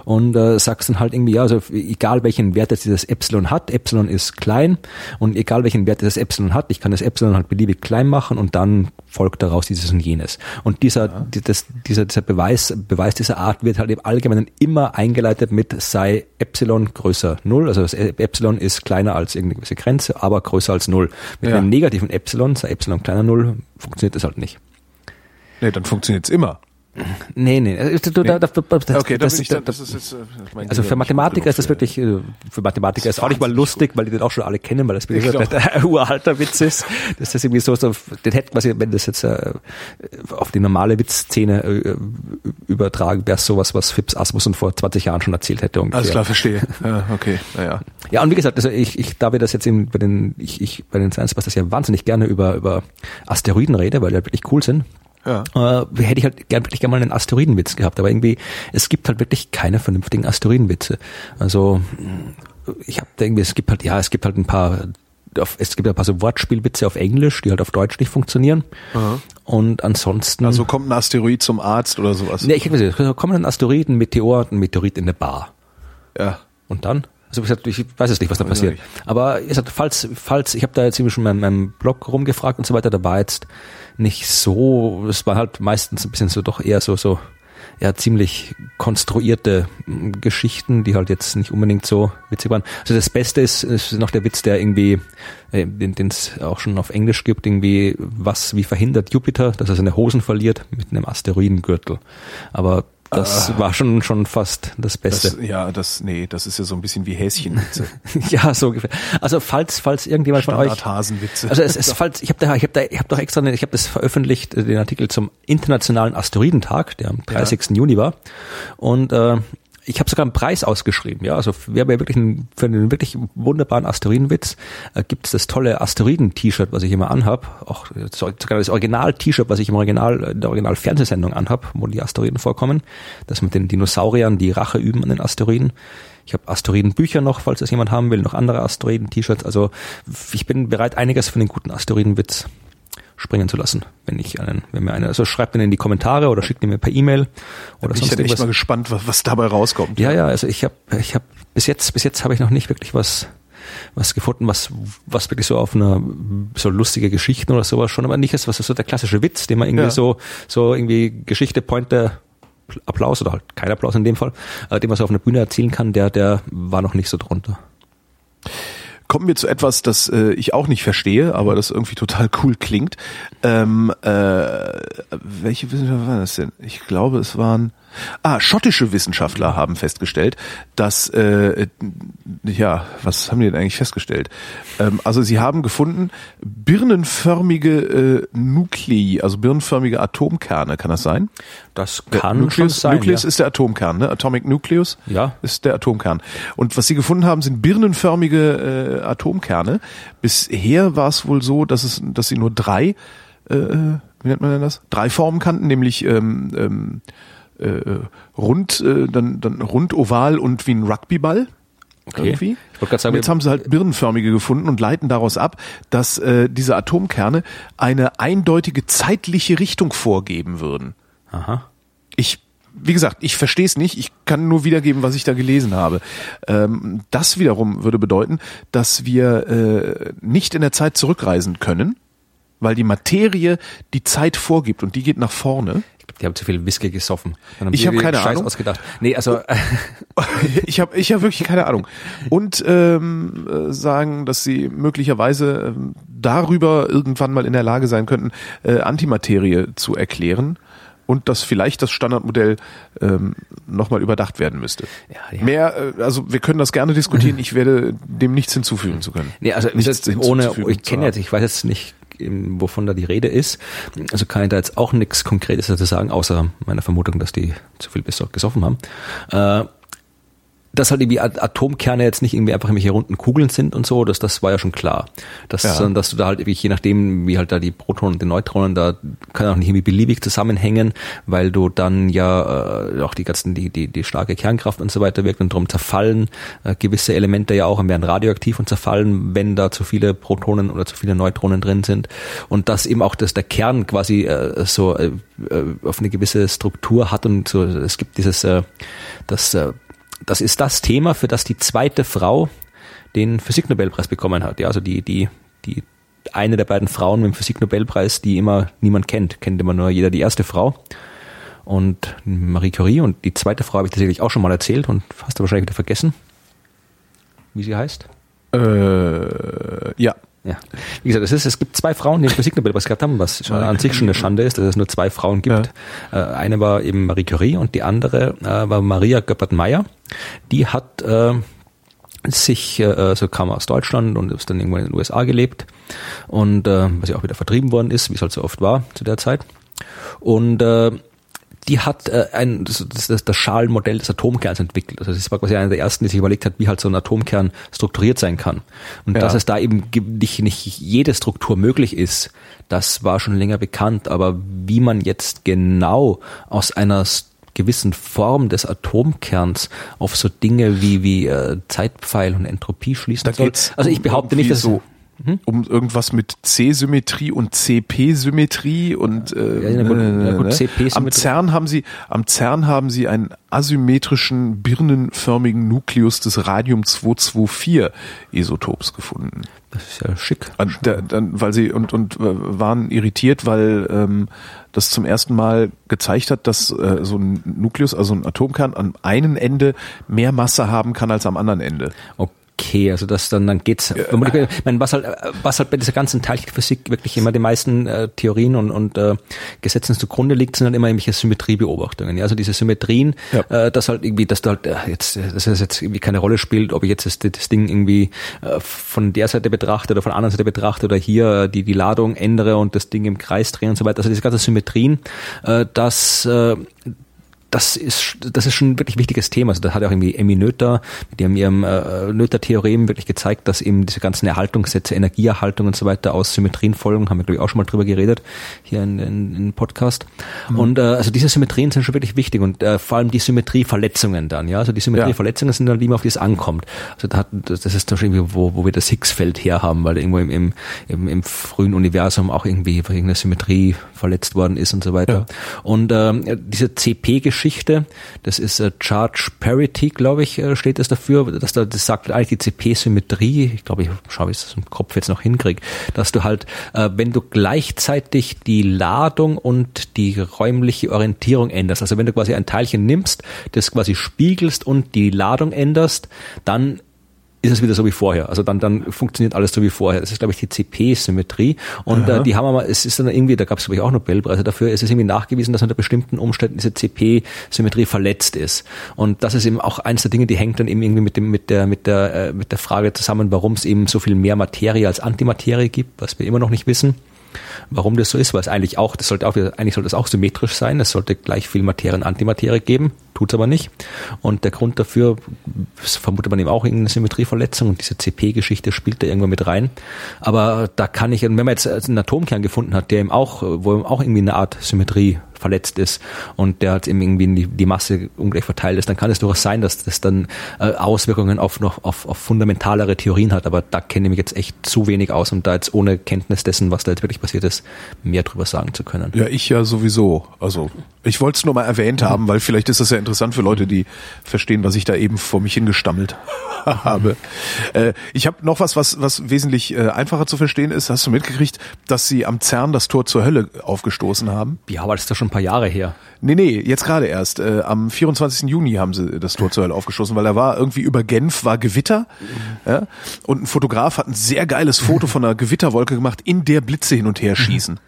und äh, sagst dann halt irgendwie, ja, also egal welchen Wert jetzt dieses Epsilon hat, Epsilon ist klein und egal welchen Wert dieses Epsilon hat, ich kann das Epsilon halt beliebig klein machen und dann folgt daraus dieses und jenes. Und dieser, die- das, dieser, dieser Beweis, Beweis dieser Art wird halt im Allgemeinen immer eingeleitet mit sei Epsilon größer null, also das Epsilon ist kleiner als irgendeine gewisse Grenze, aber größer als null. Mit Ja. einem negativen Epsilon, sei Epsilon kleiner null, funktioniert das halt nicht. Nee, dann funktioniert's immer. Nee, nee. äh, Du, da, da, das, okay, da das, ich dann, das ist jetzt, äh, mein also für Gehirn Mathematiker ist das gut wirklich, äh, für Mathematiker ist auch nicht mal lustig, weil die den auch schon alle kennen, weil das gesagt, genau. der uralter Witz ist. Das ist irgendwie so, so den hätte quasi, wenn das jetzt äh, auf die normale Witzszene äh, übertragen, wäre sowas, was Phipps Asmussen vor 20 Jahren schon erzählt hätte. Ungefähr. Alles klar, verstehe. Ja, okay, naja. Ja, und wie gesagt, also ich, ich, da wir das jetzt eben bei den, ich, ich bei den Science Busters ja wahnsinnig gerne über, über Asteroiden rede, weil die halt wirklich cool sind. Ja. Äh, hätte ich halt gern, wirklich gerne mal einen Asteroidenwitz gehabt, aber irgendwie, es gibt halt wirklich keine vernünftigen Asteroidenwitze. Also, mh, ich habe irgendwie, es gibt halt, ja, es gibt halt ein paar, auf, es gibt ein paar so Wortspielwitze auf Englisch, die halt auf Deutsch nicht funktionieren. Und ansonsten. Also kommt ein Asteroid zum Arzt oder sowas. nee, ich weiß nicht, kommen ein Asteroid, ein Meteor, ein Meteorit in eine Bar. Ja. Und dann? Also wie gesagt, ich weiß es nicht, was da ich passiert. Aber wie gesagt, falls, falls, ich habe da jetzt irgendwie schon in meinem, meinem Blog rumgefragt und so weiter, da war jetzt nicht so, es war halt meistens ein bisschen so doch eher so, so, ja, ziemlich konstruierte mm, Geschichten, die halt jetzt nicht unbedingt so witzig waren. Also das Beste ist, ist noch der Witz, der irgendwie, äh, den es auch schon auf Englisch gibt, irgendwie, was, wie verhindert Jupiter, dass er seine Hosen verliert mit einem Asteroidengürtel. Aber das war schon, schon fast das Beste. Das, ja, das, nee, das ist ja so ein bisschen wie Häschenwitze. Ja, so ungefähr. Also falls falls irgendjemand von euch Standardhasenwitze. also es, es falls ich habe da ich habe da ich habe doch extra ich habe das veröffentlicht äh, den Artikel zum internationalen Asteroidentag, der am 30. Juni war und äh, ich habe sogar einen Preis ausgeschrieben, ja. Also wir haben wirklich einen, für einen wirklich wunderbaren Asteroidenwitz äh, gibt es das tolle Asteroiden-T-Shirt, was ich immer anhab. Auch sogar das Original-T-Shirt, was ich im Original, in der Original-Fernsehsendung anhab, wo die Asteroiden vorkommen. Das mit den Dinosauriern, die Rache üben an den Asteroiden. Ich habe Asteroidenbücher noch, falls das jemand haben will, noch andere Asteroiden-T-Shirts. Also ich bin bereit, einiges für den guten Asteroidenwitz springen zu lassen, wenn ich einen, wenn mir einer, also schreibt ihn in die Kommentare oder schickt ihn mir per E-Mail oder da sonst bin ich irgendwas. echt mal gespannt, was, was dabei rauskommt. Ja, ja, also ich habe, ich habe bis jetzt, bis jetzt habe ich noch nicht wirklich was, was gefunden, was, was wirklich so auf einer so lustige Geschichten oder sowas schon, aber nicht ist was so der klassische Witz, den man irgendwie Ja. so, so irgendwie Geschichte, Pointe, Applaus oder halt kein Applaus in dem Fall, äh, den man so auf einer Bühne erzählen kann, der, der war noch nicht so drunter. Kommen wir zu etwas, das äh, ich auch nicht verstehe, aber das irgendwie total cool klingt. Ähm, äh, welche Wissenschaftler waren das denn? Ich glaube, es waren ah schottische Wissenschaftler haben festgestellt, dass äh, ja was haben die denn eigentlich festgestellt? Ähm, also sie haben gefunden birnenförmige äh, Nuklei, also birnenförmige Atomkerne, kann das sein? Das Der kann Nucleus, schon sein. Nucleus ja. ist der Atomkern, ne? Atomic Nucleus Ja. ist der Atomkern. Und was sie gefunden haben, sind birnenförmige äh, Atomkerne. Bisher war es wohl so, dass es, dass sie nur drei, äh, wie nennt man denn das? Drei Formen kannten, nämlich ähm, ähm, äh, rund, äh, dann, dann rund, oval und wie ein Rugbyball. Okay. Irgendwie. Ich sagen, Und jetzt haben sie halt birnenförmige gefunden und leiten daraus ab, dass äh, diese Atomkerne eine eindeutige zeitliche Richtung vorgeben würden. Aha. Ich, wie gesagt, ich verstehe es nicht. Ich kann nur wiedergeben, was ich da gelesen habe. Ähm, das wiederum würde bedeuten, dass wir äh, nicht in der Zeit zurückreisen können, weil die Materie die Zeit vorgibt und die geht nach vorne. Die haben zu viel Whisky gesoffen. Ich die hab irgendwie keine Scheiß Ahnung. ausgedacht. Nee, also ich habe ich hab wirklich keine Ahnung. Und ähm, äh, sagen, dass sie möglicherweise ähm, darüber irgendwann mal in der Lage sein könnten, äh, Antimaterie zu erklären und dass vielleicht das Standardmodell ähm, nochmal überdacht werden müsste. Ja, ja. Mehr, äh, also wir können das gerne diskutieren. Ich werde dem nichts hinzufügen zu können. Nee, also nichts das, ohne, ich kenne jetzt, ich weiß jetzt nicht, wovon da die Rede ist. Also kann ich da jetzt auch nichts Konkretes dazu sagen, außer meiner Vermutung, dass die zu viel beso- gesoffen haben. Äh, dass halt irgendwie At- Atomkerne jetzt nicht irgendwie einfach irgendwelche runden Kugeln sind und so, das, das war ja schon klar. Dass, Ja. sondern dass du da halt je nachdem, wie halt da die Protonen und die Neutronen, da kann auch nicht irgendwie beliebig zusammenhängen, weil du dann ja äh, auch die ganzen, die, die, die starke Kernkraft und so weiter wirkt und darum zerfallen äh, gewisse Elemente ja auch und werden radioaktiv und zerfallen, wenn da zu viele Protonen oder zu viele Neutronen drin sind. Und dass eben auch dass der Kern quasi äh, so äh, äh, auf eine gewisse Struktur hat und so, es gibt dieses, äh, das äh, das ist das Thema, für das die zweite Frau den Physiknobelpreis bekommen hat. Ja, also die, die, die eine der beiden Frauen mit dem Physiknobelpreis, die immer niemand kennt, kennt immer nur jeder die erste Frau. Und Marie Curie und die zweite Frau habe ich tatsächlich auch schon mal erzählt und hast du wahrscheinlich wieder vergessen, wie sie heißt. Äh, ja. Ja. Wie gesagt, es, ist, es gibt zwei Frauen, die den Physiknobelpreis gehabt haben, was schon an sich schon eine Schande ist, dass es nur zwei Frauen gibt. Äh, eine war eben Marie Curie und die andere äh, war Maria Göppert-Meyer. Die hat äh, sich, äh, also kam aus Deutschland und ist dann irgendwo in den USA gelebt und äh, was ja auch wieder vertrieben worden ist, wie es halt so oft war zu der Zeit. Und äh, die hat äh, ein, das, das, das, Schalenmodell des Atomkerns entwickelt. Also das war quasi einer der ersten, die sich überlegt hat, wie halt so ein Atomkern strukturiert sein kann. Und Ja. dass es da eben nicht, nicht jede Struktur möglich ist, das war schon länger bekannt. Aber wie man jetzt genau aus einer gewissen Form des Atomkerns auf so Dinge wie, wie äh, Zeitpfeil und Entropie schließen Da soll. Also ich um behaupte nicht, irgendwie dass so um irgendwas mit C-Symmetrie und CP-Symmetrie und äh, Ja, gut, gut, ne? CP-Symmetrie. am CERN haben sie am CERN haben sie einen asymmetrischen birnenförmigen Nukleus des Radium 224 Isotops gefunden. das ist ja schick. Der, dann, weil sie und und äh, waren irritiert, weil ähm, das zum ersten Mal gezeigt hat, dass äh, so ein Nukleus, also ein Atomkern, am einen Ende mehr Masse haben kann als am anderen Ende. Okay, also das dann dann geht's. vermutlich- Ich meine, was halt was halt bei dieser ganzen Teilchenphysik wirklich immer den meisten äh, Theorien und und äh, Gesetzen zugrunde liegt, sind halt immer irgendwelche Symmetriebeobachtungen. Ja, also diese Symmetrien, Ja. äh, dass halt irgendwie, dass du halt äh, jetzt, äh, dass es jetzt irgendwie keine Rolle spielt, ob ich jetzt das, das Ding irgendwie äh, von der Seite betrachte oder von der anderen Seite betrachte oder hier äh, die die Ladung ändere und das Ding im Kreis drehe und so weiter. Also diese ganzen Symmetrien, äh, das äh, das ist, das ist schon ein wirklich wichtiges Thema. Also da hat auch irgendwie Emmy Noether mit ihrem, ihrem äh, Noether-Theorem wirklich gezeigt, dass eben diese ganzen Erhaltungssätze, Energieerhaltung und so weiter aus Symmetrien folgen. Haben wir, glaube ich, auch schon mal drüber geredet hier in, in, in Podcast. Mhm. Und äh, also diese Symmetrien sind schon wirklich wichtig und äh, vor allem die Symmetrieverletzungen dann. Ja, also die Symmetrieverletzungen sind dann, wie man auf das ankommt. Also da hat, das ist zum Beispiel, wo, wo wir das Higgs-Feld herhaben, weil irgendwo im, im, im, im frühen Universum auch irgendwie irgendeine Symmetrie verletzt worden ist und so weiter. Ja. Und ähm, diese CP-Geschichte, das ist äh, Charge Parity, glaube ich, äh, steht das dafür, dass da, das sagt eigentlich die CP-Symmetrie, ich glaube, ich schaue, wie ich das im Kopf jetzt noch hinkriege, dass du halt, äh, wenn du gleichzeitig die Ladung und die räumliche Orientierung änderst, also wenn du quasi ein Teilchen nimmst, das quasi spiegelst und die Ladung änderst, dann ist es wieder so wie vorher. Also dann, dann funktioniert alles so wie vorher. Das ist, glaube ich, die CP-Symmetrie. Und äh, die haben aber, es ist dann irgendwie, da gab es, glaube ich, auch Nobelpreise dafür, es ist irgendwie nachgewiesen, dass unter bestimmten Umständen diese CP-Symmetrie verletzt ist. Und das ist eben auch eins der Dinge, die hängt dann eben irgendwie mit dem, mit der, mit der, äh, mit der Frage zusammen, warum es eben so viel mehr Materie als Antimaterie gibt, was wir immer noch nicht wissen warum das so ist, weil es eigentlich auch, das sollte auch eigentlich sollte es auch symmetrisch sein, es sollte gleich viel Materie und Antimaterie geben, tut es aber nicht. Und der Grund dafür, vermutet man eben auch irgendeine Symmetrieverletzung und diese CP-Geschichte spielt da irgendwo mit rein. Aber da kann ich, wenn man jetzt einen Atomkern gefunden hat, der eben auch, wo eben auch irgendwie eine Art Symmetrie verletzt ist und der hat eben irgendwie die, Masse ungleich verteilt ist, dann kann es durchaus sein, dass das dann äh, Auswirkungen auf noch auf, auf fundamentalere Theorien hat. Aber da kenne ich mich jetzt echt zu wenig aus, um da jetzt ohne Kenntnis dessen, was da jetzt wirklich passiert ist, mehr drüber sagen zu können. Ja, ich ja sowieso. Also ich wollte es nur mal erwähnt mhm. haben, weil vielleicht ist das ja interessant für Leute, die verstehen, was ich da eben vor mich hingestammelt habe. Äh, ich habe noch was, was, was wesentlich äh, einfacher zu verstehen ist. Hast du mitgekriegt, dass sie am CERN das Tor zur Hölle aufgestoßen haben? Ja, aber das ist doch schon paar Jahre her. Nee, nee, jetzt gerade erst. Äh, am 24. Juni haben sie das Tor zur Hölle aufgestoßen, weil da war irgendwie über Genf war Gewitter. Mhm. Ja, und ein Fotograf hat ein sehr geiles Foto von einer Gewitterwolke gemacht, in der Blitze hin und her schießen.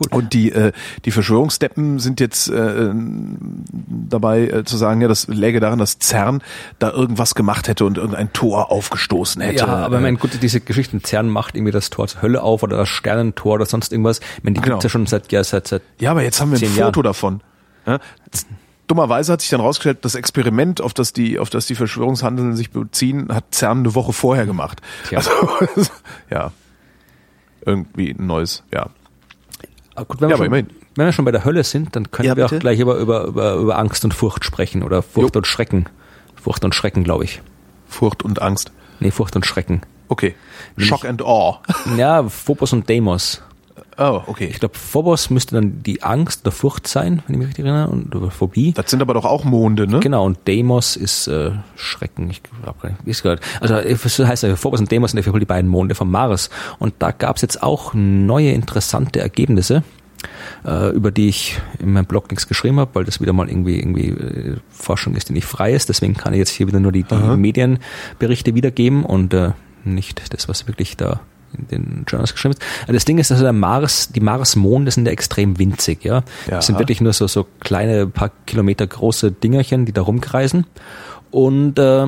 Cool. Und die, äh, die Verschwörungsdeppen sind jetzt äh, dabei äh, zu sagen, ja, das läge daran, dass CERN da irgendwas gemacht hätte und irgendein Tor aufgestoßen hätte. Ja, aber ich meine, gut, diese Geschichten, CERN macht irgendwie das Tor zur Hölle auf oder das Sternentor oder sonst irgendwas. Ich meine, die genau. gibt's ja schon seit, ja, seit, seit Ja, aber jetzt haben wir ein Foto Jahren. davon. Ja? Dummerweise hat sich dann rausgestellt, das Experiment, auf das die, auf das die Verschwörungshandeln sich beziehen, hat CERN eine Woche vorher gemacht. Tja. Also, ja. Irgendwie ein neues, ja. Ah, gut, wenn, ja, wir schon, wenn wir schon bei der Hölle sind, dann können ja, wir bitte? auch gleich über, über, über, über Angst und Furcht sprechen oder Furcht jo. und Schrecken. Furcht und Schrecken, glaube ich. Furcht und Angst. Nee, Furcht und Schrecken. Okay. Shock and Awe. Ja, Phobos und Deimos. Oh, okay. Ich glaube, Phobos müsste dann die Angst oder Furcht sein, wenn ich mich richtig erinnere, und oder Phobie. Das sind aber doch auch Monde, ne? Genau, und Deimos ist äh, Schrecken. Ich glaube gar nicht, es gehört. Also das heißt, ja, Phobos und Deimos sind dafür die beiden Monde vom Mars. Und da gab es jetzt auch neue interessante Ergebnisse äh, über die ich in meinem Blog nichts geschrieben habe, weil das wieder mal irgendwie irgendwie äh, Forschung ist, die nicht frei ist. Deswegen kann ich jetzt hier wieder nur die, die Medienberichte wiedergeben und äh, nicht das, was wirklich da den Journals geschrieben ist. Also das Ding ist, dass der Mars, die Mars-Monde sind ja extrem winzig, ja. ja. Das sind wirklich nur so, so kleine, paar Kilometer große Dingerchen, die da rumkreisen. Und äh,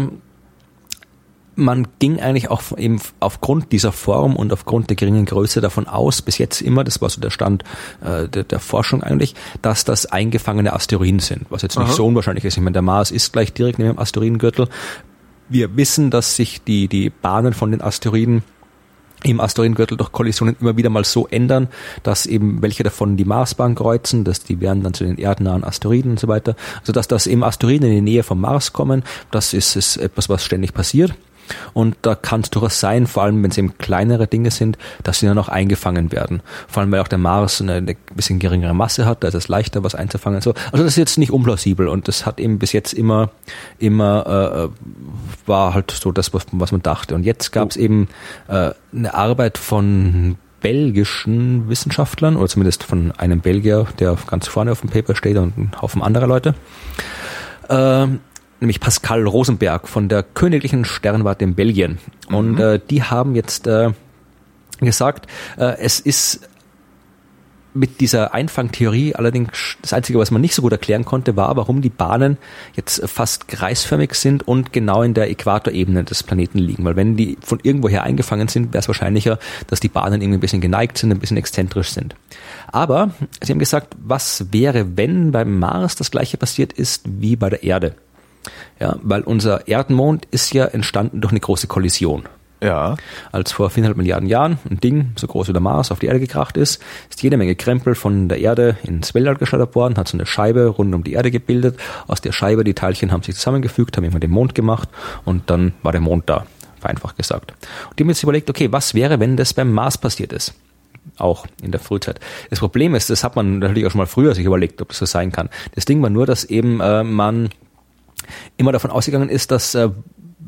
man ging eigentlich auch eben aufgrund dieser Form und aufgrund der geringen Größe davon aus, bis jetzt immer, das war so der Stand äh, der, der, Forschung eigentlich, dass das eingefangene Asteroiden sind, was jetzt nicht Aha. so unwahrscheinlich ist. Ich meine, der Mars ist gleich direkt neben dem Asteroidengürtel. Wir wissen, dass sich die, die Bahnen von den Asteroiden im Asteroidengürtel durch Kollisionen immer wieder mal so ändern, dass eben welche davon die Marsbahn kreuzen, dass die werden dann zu den erdnahen Asteroiden und so weiter. Also dass das eben Asteroiden in die Nähe vom Mars kommen, das ist, ist etwas, was ständig passiert. Und da kann es durchaus sein, vor allem wenn es eben kleinere Dinge sind, dass sie dann auch eingefangen werden. Vor allem, weil auch der Mars eine, eine bisschen geringere Masse hat, da ist es leichter, was einzufangen. So, also das ist jetzt nicht unplausibel und das hat eben bis jetzt immer, immer äh, war halt so das, was, was man dachte. Und jetzt gab es oh. eben äh, eine Arbeit von belgischen Wissenschaftlern oder zumindest von einem Belgier, der ganz vorne auf dem Paper steht und ein Haufen anderer Leute. Ähm, nämlich Pascal Rosenberg von der Königlichen Sternwarte in Belgien. Und mhm. äh, die haben jetzt äh, gesagt, äh, es ist mit dieser Einfangtheorie allerdings das Einzige, was man nicht so gut erklären konnte, war, warum die Bahnen jetzt fast kreisförmig sind und genau in der Äquatorebene des Planeten liegen. Weil wenn die von irgendwoher eingefangen sind, wäre es wahrscheinlicher, dass die Bahnen irgendwie ein bisschen geneigt sind, ein bisschen exzentrisch sind. Aber sie haben gesagt, was wäre, wenn beim Mars das gleiche passiert ist wie bei der Erde? Ja, weil unser Erdenmond ist ja entstanden durch eine große Kollision. Ja. Als vor viereinhalb Milliarden Jahren ein Ding so groß wie der Mars auf die Erde gekracht ist, ist jede Menge Krempel von der Erde ins Weltall geschleudert worden, hat so eine Scheibe rund um die Erde gebildet. Aus der Scheibe, die Teilchen haben sich zusammengefügt, haben immer den Mond gemacht und dann war der Mond da, vereinfacht gesagt. Und die haben jetzt überlegt, okay, was wäre, wenn das beim Mars passiert ist? Auch in der Frühzeit. Das Problem ist, das hat man natürlich auch schon mal früher sich überlegt, ob das so sein kann. Das Ding war nur, dass eben äh, man immer davon ausgegangen ist, dass äh,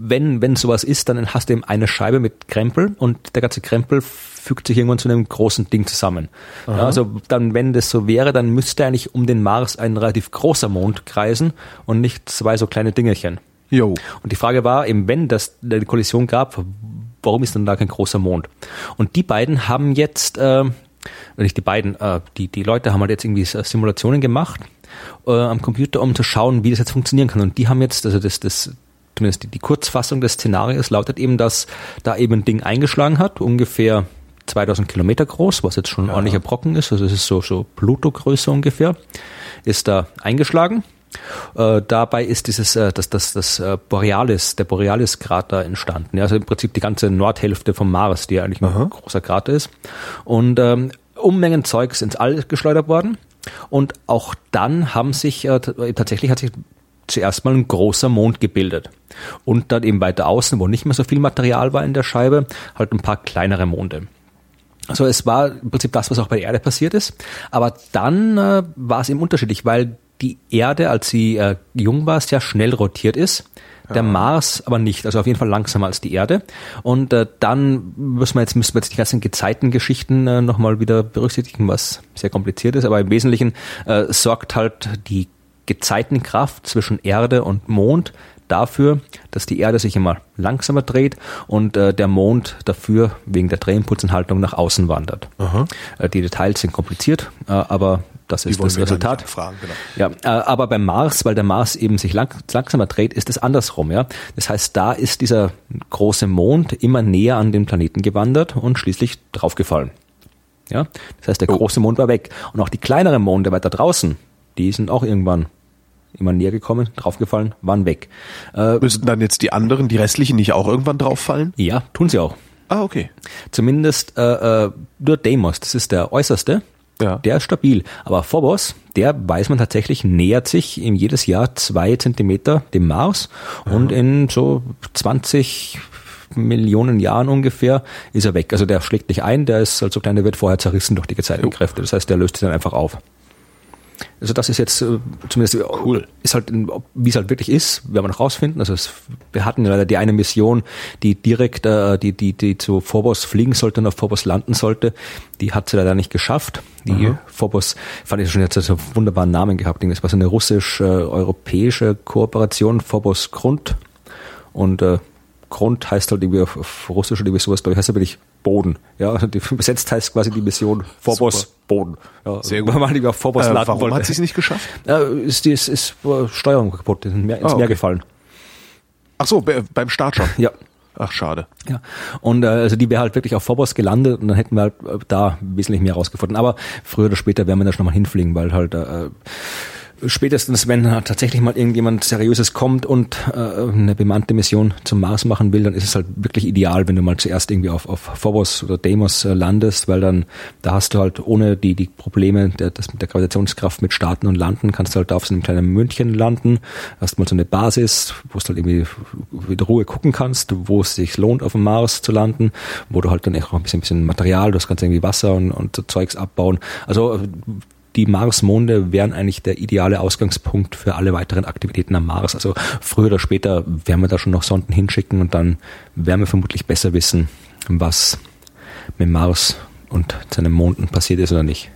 wenn, wenn sowas ist, dann hast du eben eine Scheibe mit Krempel und der ganze Krempel fügt sich irgendwann zu einem großen Ding zusammen. Ja, also dann, wenn das so wäre, dann müsste eigentlich um den Mars ein relativ großer Mond kreisen und nicht zwei so kleine Dingelchen. Jo. Und die Frage war eben, wenn das eine Kollision gab, warum ist dann da kein großer Mond? Und die beiden haben jetzt, äh, nicht die beiden, äh, die, die Leute haben halt jetzt irgendwie Simulationen gemacht äh, am Computer, um zu schauen, wie das jetzt funktionieren kann. Und die haben jetzt, also das, das zumindest die, die Kurzfassung des Szenarios lautet eben, dass da eben ein Ding eingeschlagen hat, ungefähr 2000 Kilometer groß, was jetzt schon ein Ja. ordentlicher Brocken ist, also es ist so, so Pluto-Größe ungefähr, ist da eingeschlagen. Äh, dabei ist dieses, äh, das, das, das äh, Borealis, der Borealis-Krater entstanden. Ja, also im Prinzip die ganze Nordhälfte vom Mars, die ja eigentlich ein großer Krater ist. Und ähm, Unmengen Zeugs ins All geschleudert worden. Und auch dann haben sich, äh, t- tatsächlich hat sich zuerst mal ein großer Mond gebildet. Und dann eben weiter außen, wo nicht mehr so viel Material war in der Scheibe, halt ein paar kleinere Monde. Also es war im Prinzip das, was auch bei der Erde passiert ist. Aber dann äh, war es eben unterschiedlich, weil die Erde, als sie äh, jung war, sehr schnell rotiert ist. Der Mars aber nicht, also auf jeden Fall langsamer als die Erde. Und äh, dann müssen wir jetzt, müssen wir jetzt die ganzen Gezeitengeschichten äh, nochmal wieder berücksichtigen, was sehr kompliziert ist. Aber im Wesentlichen äh, sorgt halt die Gezeitenkraft zwischen Erde und Mond dafür, dass die Erde sich immer langsamer dreht und äh, der Mond dafür wegen der Drehimpulsenhaltung nach außen wandert. Äh, die Details sind kompliziert, äh, aber das ist das Resultat. abfragen, genau. Ja, äh, aber beim Mars, weil der Mars eben sich lang, langsamer dreht, ist es andersrum. Ja, das heißt, da ist dieser große Mond immer näher an den Planeten gewandert und schließlich draufgefallen. Ja, das heißt, der Oh. große Mond war weg und auch die kleineren Monde weiter draußen, die sind auch irgendwann immer näher gekommen, draufgefallen, waren weg. Äh, Müssten dann jetzt die anderen, die restlichen, nicht auch irgendwann drauffallen? ja, tun sie auch. Ah, okay. Zumindest äh, äh, nur Deimos, das ist der äußerste. Ja. Der ist stabil. Aber Phobos, der weiß man tatsächlich, nähert sich im jedes Jahr zwei Zentimeter dem Mars und in so 20 Millionen Jahren ungefähr ist er weg. Also der schlägt nicht ein, der ist halt so klein, der wird vorher zerrissen durch die Gezeitenkräfte. Das heißt, der löst sich dann einfach auf. Also das ist jetzt äh, zumindest cool. Ist halt, wie es halt wirklich ist, werden wir noch rausfinden. Also es, wir hatten ja leider die eine Mission, die direkt, äh, die, die, die zu Phobos fliegen sollte und auf Phobos landen sollte. Die hat sie leider nicht geschafft. Die Phobos, fand ich schon jetzt so einen wunderbaren Namen gehabt. Das war so eine russisch-europäische Kooperation, Phobos Grund. Und äh, Grund heißt halt irgendwie auf, auf Russisch oder irgendwie sowas, glaube ich, heißt ja wirklich Boden. Ja, die, übersetzt heißt quasi die Mission Phobos Super. Boden. Ja, Sehr gut. Weil auf Phobos Äh, warum wollte. hat sie es nicht geschafft? Äh, ist, die, ist, ist äh, Steuerung kaputt, ist ins Meer, ins Ah, Meer okay. gefallen. Ach so, be- beim Start schon. Ja. Ach, schade. Ja. Und äh, also die wäre halt wirklich auf Phobos gelandet und dann hätten wir halt äh, da wesentlich mehr rausgefunden. Aber früher oder später werden wir da schon mal hinfliegen, weil halt äh, spätestens, wenn tatsächlich mal irgendjemand Seriöses kommt und äh, eine bemannte Mission zum Mars machen will, dann ist es halt wirklich ideal, wenn du mal zuerst irgendwie auf, auf Phobos oder Deimos äh, landest, weil dann da hast du halt ohne die die Probleme der, das mit der Gravitationskraft mit Starten und Landen, kannst du halt auf so einem kleinen München landen, hast mal so eine Basis, wo du halt irgendwie mit Ruhe gucken kannst, wo es sich lohnt, auf dem Mars zu landen, wo du halt dann auch ein bisschen, bisschen Material, das kannst irgendwie Wasser und, und so Zeugs abbauen. Also die Marsmonde wären eigentlich der ideale Ausgangspunkt für alle weiteren Aktivitäten am Mars. Also früher oder später werden wir da schon noch Sonden hinschicken und dann werden wir vermutlich besser wissen, was mit Mars und seinen Monden passiert ist oder nicht.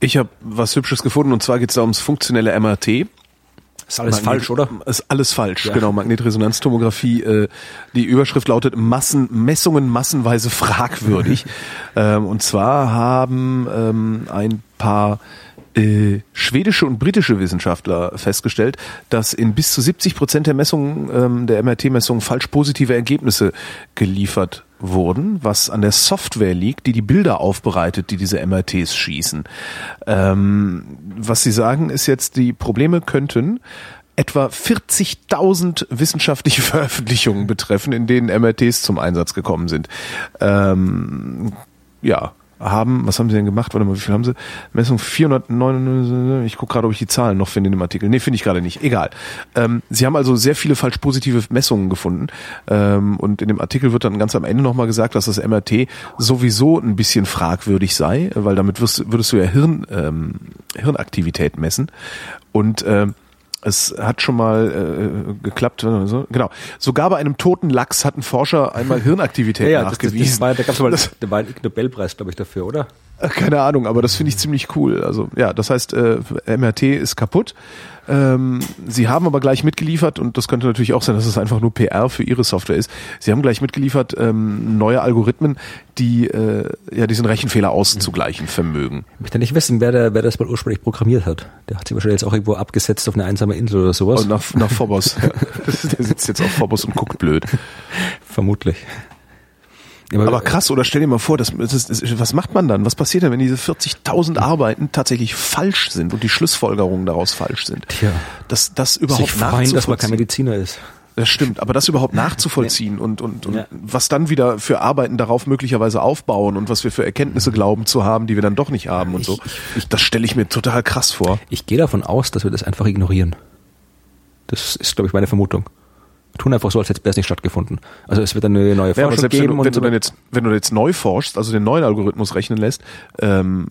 Ich habe was Hübsches gefunden und zwar geht es da ums funktionelle MRT. Ist alles falsch, oder? Ist alles falsch, ja. genau. Magnetresonanztomographie, äh, die Überschrift lautet Massen, Messungen massenweise fragwürdig. ähm, und zwar haben ähm, ein paar äh, schwedische und britische Wissenschaftler festgestellt, dass in bis zu 70 Prozent der Messungen, ähm, der MRT-Messungen falsch positive Ergebnisse geliefert wurden, was an der Software liegt, die die Bilder aufbereitet, die diese MRTs schießen. Ähm, was sie sagen, ist jetzt, die Probleme könnten etwa 40.000 wissenschaftliche Veröffentlichungen betreffen, in denen MRTs zum Einsatz gekommen sind. Ähm, ja, haben, was haben sie denn gemacht? Warte mal, wie viel haben sie? Messung 499, ich gucke gerade, ob ich die Zahlen noch finde in dem Artikel. Nee, finde ich gerade nicht. Egal. Ähm, sie haben also sehr viele falsch positive Messungen gefunden. Ähm, und in dem Artikel wird dann ganz am Ende nochmal gesagt, dass das MRT sowieso ein bisschen fragwürdig sei, weil damit wirst, würdest du ja Hirn, ähm, Hirnaktivität messen. Und ähm, es hat schon mal äh, geklappt. So, genau. Sogar bei einem toten Lachs hatten Forscher einmal Hirnaktivität ja, ja, nachgewiesen. Das, das war, da gab es mal das, ein Nobelpreis, glaube ich, dafür, oder? Äh, keine Ahnung, aber das finde ich ziemlich cool. Also ja, das heißt, äh, MRT ist kaputt. Ähm, sie haben aber gleich mitgeliefert, und das könnte natürlich auch sein, dass es einfach nur PR für ihre Software ist. Sie haben gleich mitgeliefert ähm, neue Algorithmen, die äh, ja diesen Rechenfehler auszugleichen vermögen. Ich möchte nicht wissen, wer, der, wer das mal ursprünglich programmiert hat. Der hat sich wahrscheinlich jetzt auch irgendwo abgesetzt auf eine einsame Insel oder sowas. Und nach, nach Phobos. der sitzt jetzt auf Phobos und guckt blöd. Vermutlich. Aber, aber krass, oder stell dir mal vor, das, das, das, was macht man dann? Was passiert denn, wenn diese 40.000 Arbeiten tatsächlich falsch sind und die Schlussfolgerungen daraus falsch sind? Tja. Dass das überhaupt Sich freuen, dass man kein Mediziner ist. Das stimmt, aber das überhaupt nachzuvollziehen und, und, und ja. was dann wieder für Arbeiten darauf möglicherweise aufbauen und was wir für Erkenntnisse glauben zu haben, die wir dann doch nicht haben und ich, so, ich, das stelle ich mir total krass vor. Ich gehe davon aus, dass wir das einfach ignorieren. Das ist, glaube ich, meine Vermutung tun einfach so, als hätte es nicht stattgefunden. Also es wird eine neue Forschung ja, geben. Wenn du, wenn, du dann jetzt, wenn du jetzt neu forschst, also den neuen Algorithmus rechnen lässt, ähm,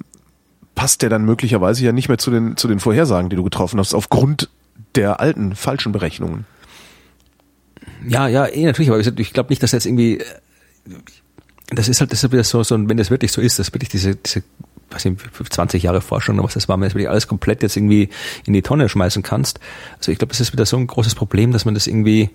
passt der dann möglicherweise ja nicht mehr zu den, zu den Vorhersagen, die du getroffen hast, aufgrund der alten falschen Berechnungen. Ja, ja, eh natürlich, aber ich glaube nicht, dass jetzt irgendwie das ist halt das ist wieder so, so, wenn das wirklich so ist, dass wirklich diese, diese was ich, 20 Jahre Forschung oder was das war, wenn du wirklich alles komplett jetzt irgendwie in die Tonne schmeißen kannst. Also ich glaube, das ist wieder so ein großes Problem, dass man das irgendwie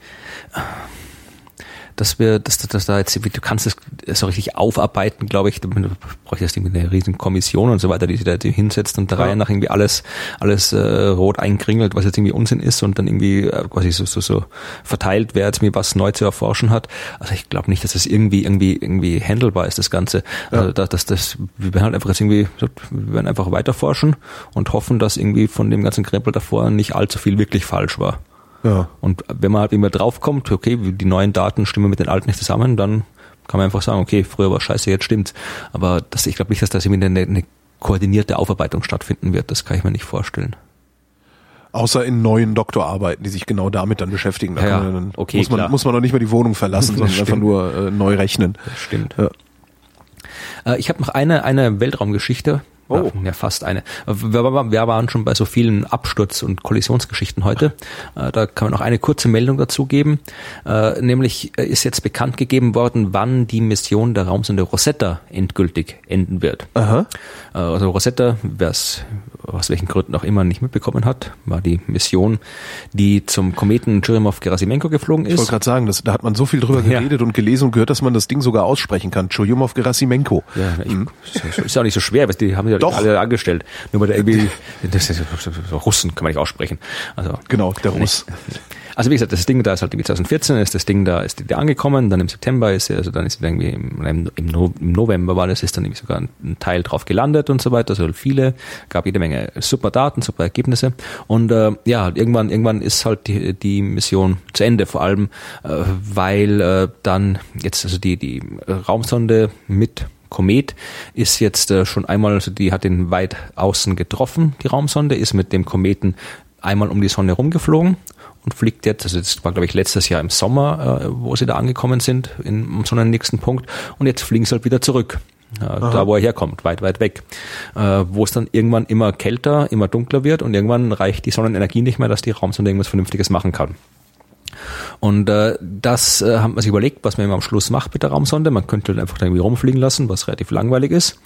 dass wir, dass, dass da jetzt, du kannst es so richtig aufarbeiten, glaube ich, du brauchst jetzt irgendwie eine riesen Kommission und so weiter, die sich da hinsetzt und der ja. Reihe nach irgendwie alles, alles äh, rot einkringelt, was jetzt irgendwie Unsinn ist und dann irgendwie äh, quasi so, so, so verteilt, wer jetzt mir was neu zu erforschen hat. Also ich glaube nicht, dass das irgendwie, irgendwie, irgendwie handelbar ist, das Ganze. Ja. Also dass das, das, wir werden halt einfach jetzt irgendwie, wir werden einfach weiterforschen und hoffen, dass irgendwie von dem ganzen Krempel davor nicht allzu viel wirklich falsch war. Ja. Und wenn man halt immer draufkommt, okay, die neuen Daten stimmen mit den alten nicht zusammen, dann kann man einfach sagen, okay, früher war scheiße, jetzt stimmt's. Aber das, ich glaube nicht, dass da irgendwie eine, eine koordinierte Aufarbeitung stattfinden wird. Das kann ich mir nicht vorstellen. Außer in neuen Doktorarbeiten, die sich genau damit dann beschäftigen. Da ja, dann, okay, muss man, klar. muss man noch nicht mal die Wohnung verlassen, sondern einfach nur äh, neu rechnen. Das stimmt. Ja. Äh, ich habe noch eine, eine Weltraumgeschichte, Oh. Ja, fast eine. Wir, wir waren schon bei so vielen Absturz- und Kollisionsgeschichten heute. Äh, da kann man noch eine kurze Meldung dazu geben. Äh, nämlich äh, ist jetzt bekannt gegeben worden, wann die Mission der Raumsonde Rosetta endgültig enden wird. Aha. Also Rosetta, wer es aus welchen Gründen auch immer nicht mitbekommen hat, war die Mission, die zum Kometen Churyumov-Gerasimenko geflogen ist. Ich wollte gerade sagen, das, da hat man so viel drüber geredet ja. und gelesen und gehört, dass man das Ding sogar aussprechen kann. Churyumov-Gerasimenko. Ja, ich, mhm. ist ja auch nicht so schwer, weil die haben ja Doch. alle angestellt. Nur weil der irgendwie, das ist, Russen kann man nicht aussprechen. Also, genau, der Russ. Also wie gesagt, das Ding da ist halt 2014, ist das Ding da, ist die, die angekommen, dann im September ist also dann ist irgendwie im, im, November war das, ist dann irgendwie sogar ein, ein, Teil drauf gelandet und so weiter, also viele, gab jede Menge super Daten, super Ergebnisse und äh, ja, irgendwann, irgendwann ist halt die, die Mission zu Ende, vor allem, äh, weil äh, dann jetzt also die, die Raumsonde mit Komet ist jetzt äh, schon einmal, also die hat den weit außen getroffen, die Raumsonde, ist mit dem Kometen einmal um die Sonne rumgeflogen und fliegt jetzt, also das war glaube ich letztes Jahr im Sommer, äh, wo sie da angekommen sind, in, um so einen nächsten Punkt und jetzt fliegen sie halt wieder zurück. Äh, da wo er herkommt, weit, weit weg. Äh, wo es dann irgendwann immer kälter, immer dunkler wird und irgendwann reicht die Sonnenenergie nicht mehr, dass die Raumsonde irgendwas Vernünftiges machen kann. Und äh, das äh, haben wir sich überlegt, was man eben am Schluss macht mit der Raumsonde. Man könnte einfach irgendwie rumfliegen lassen, was relativ langweilig ist.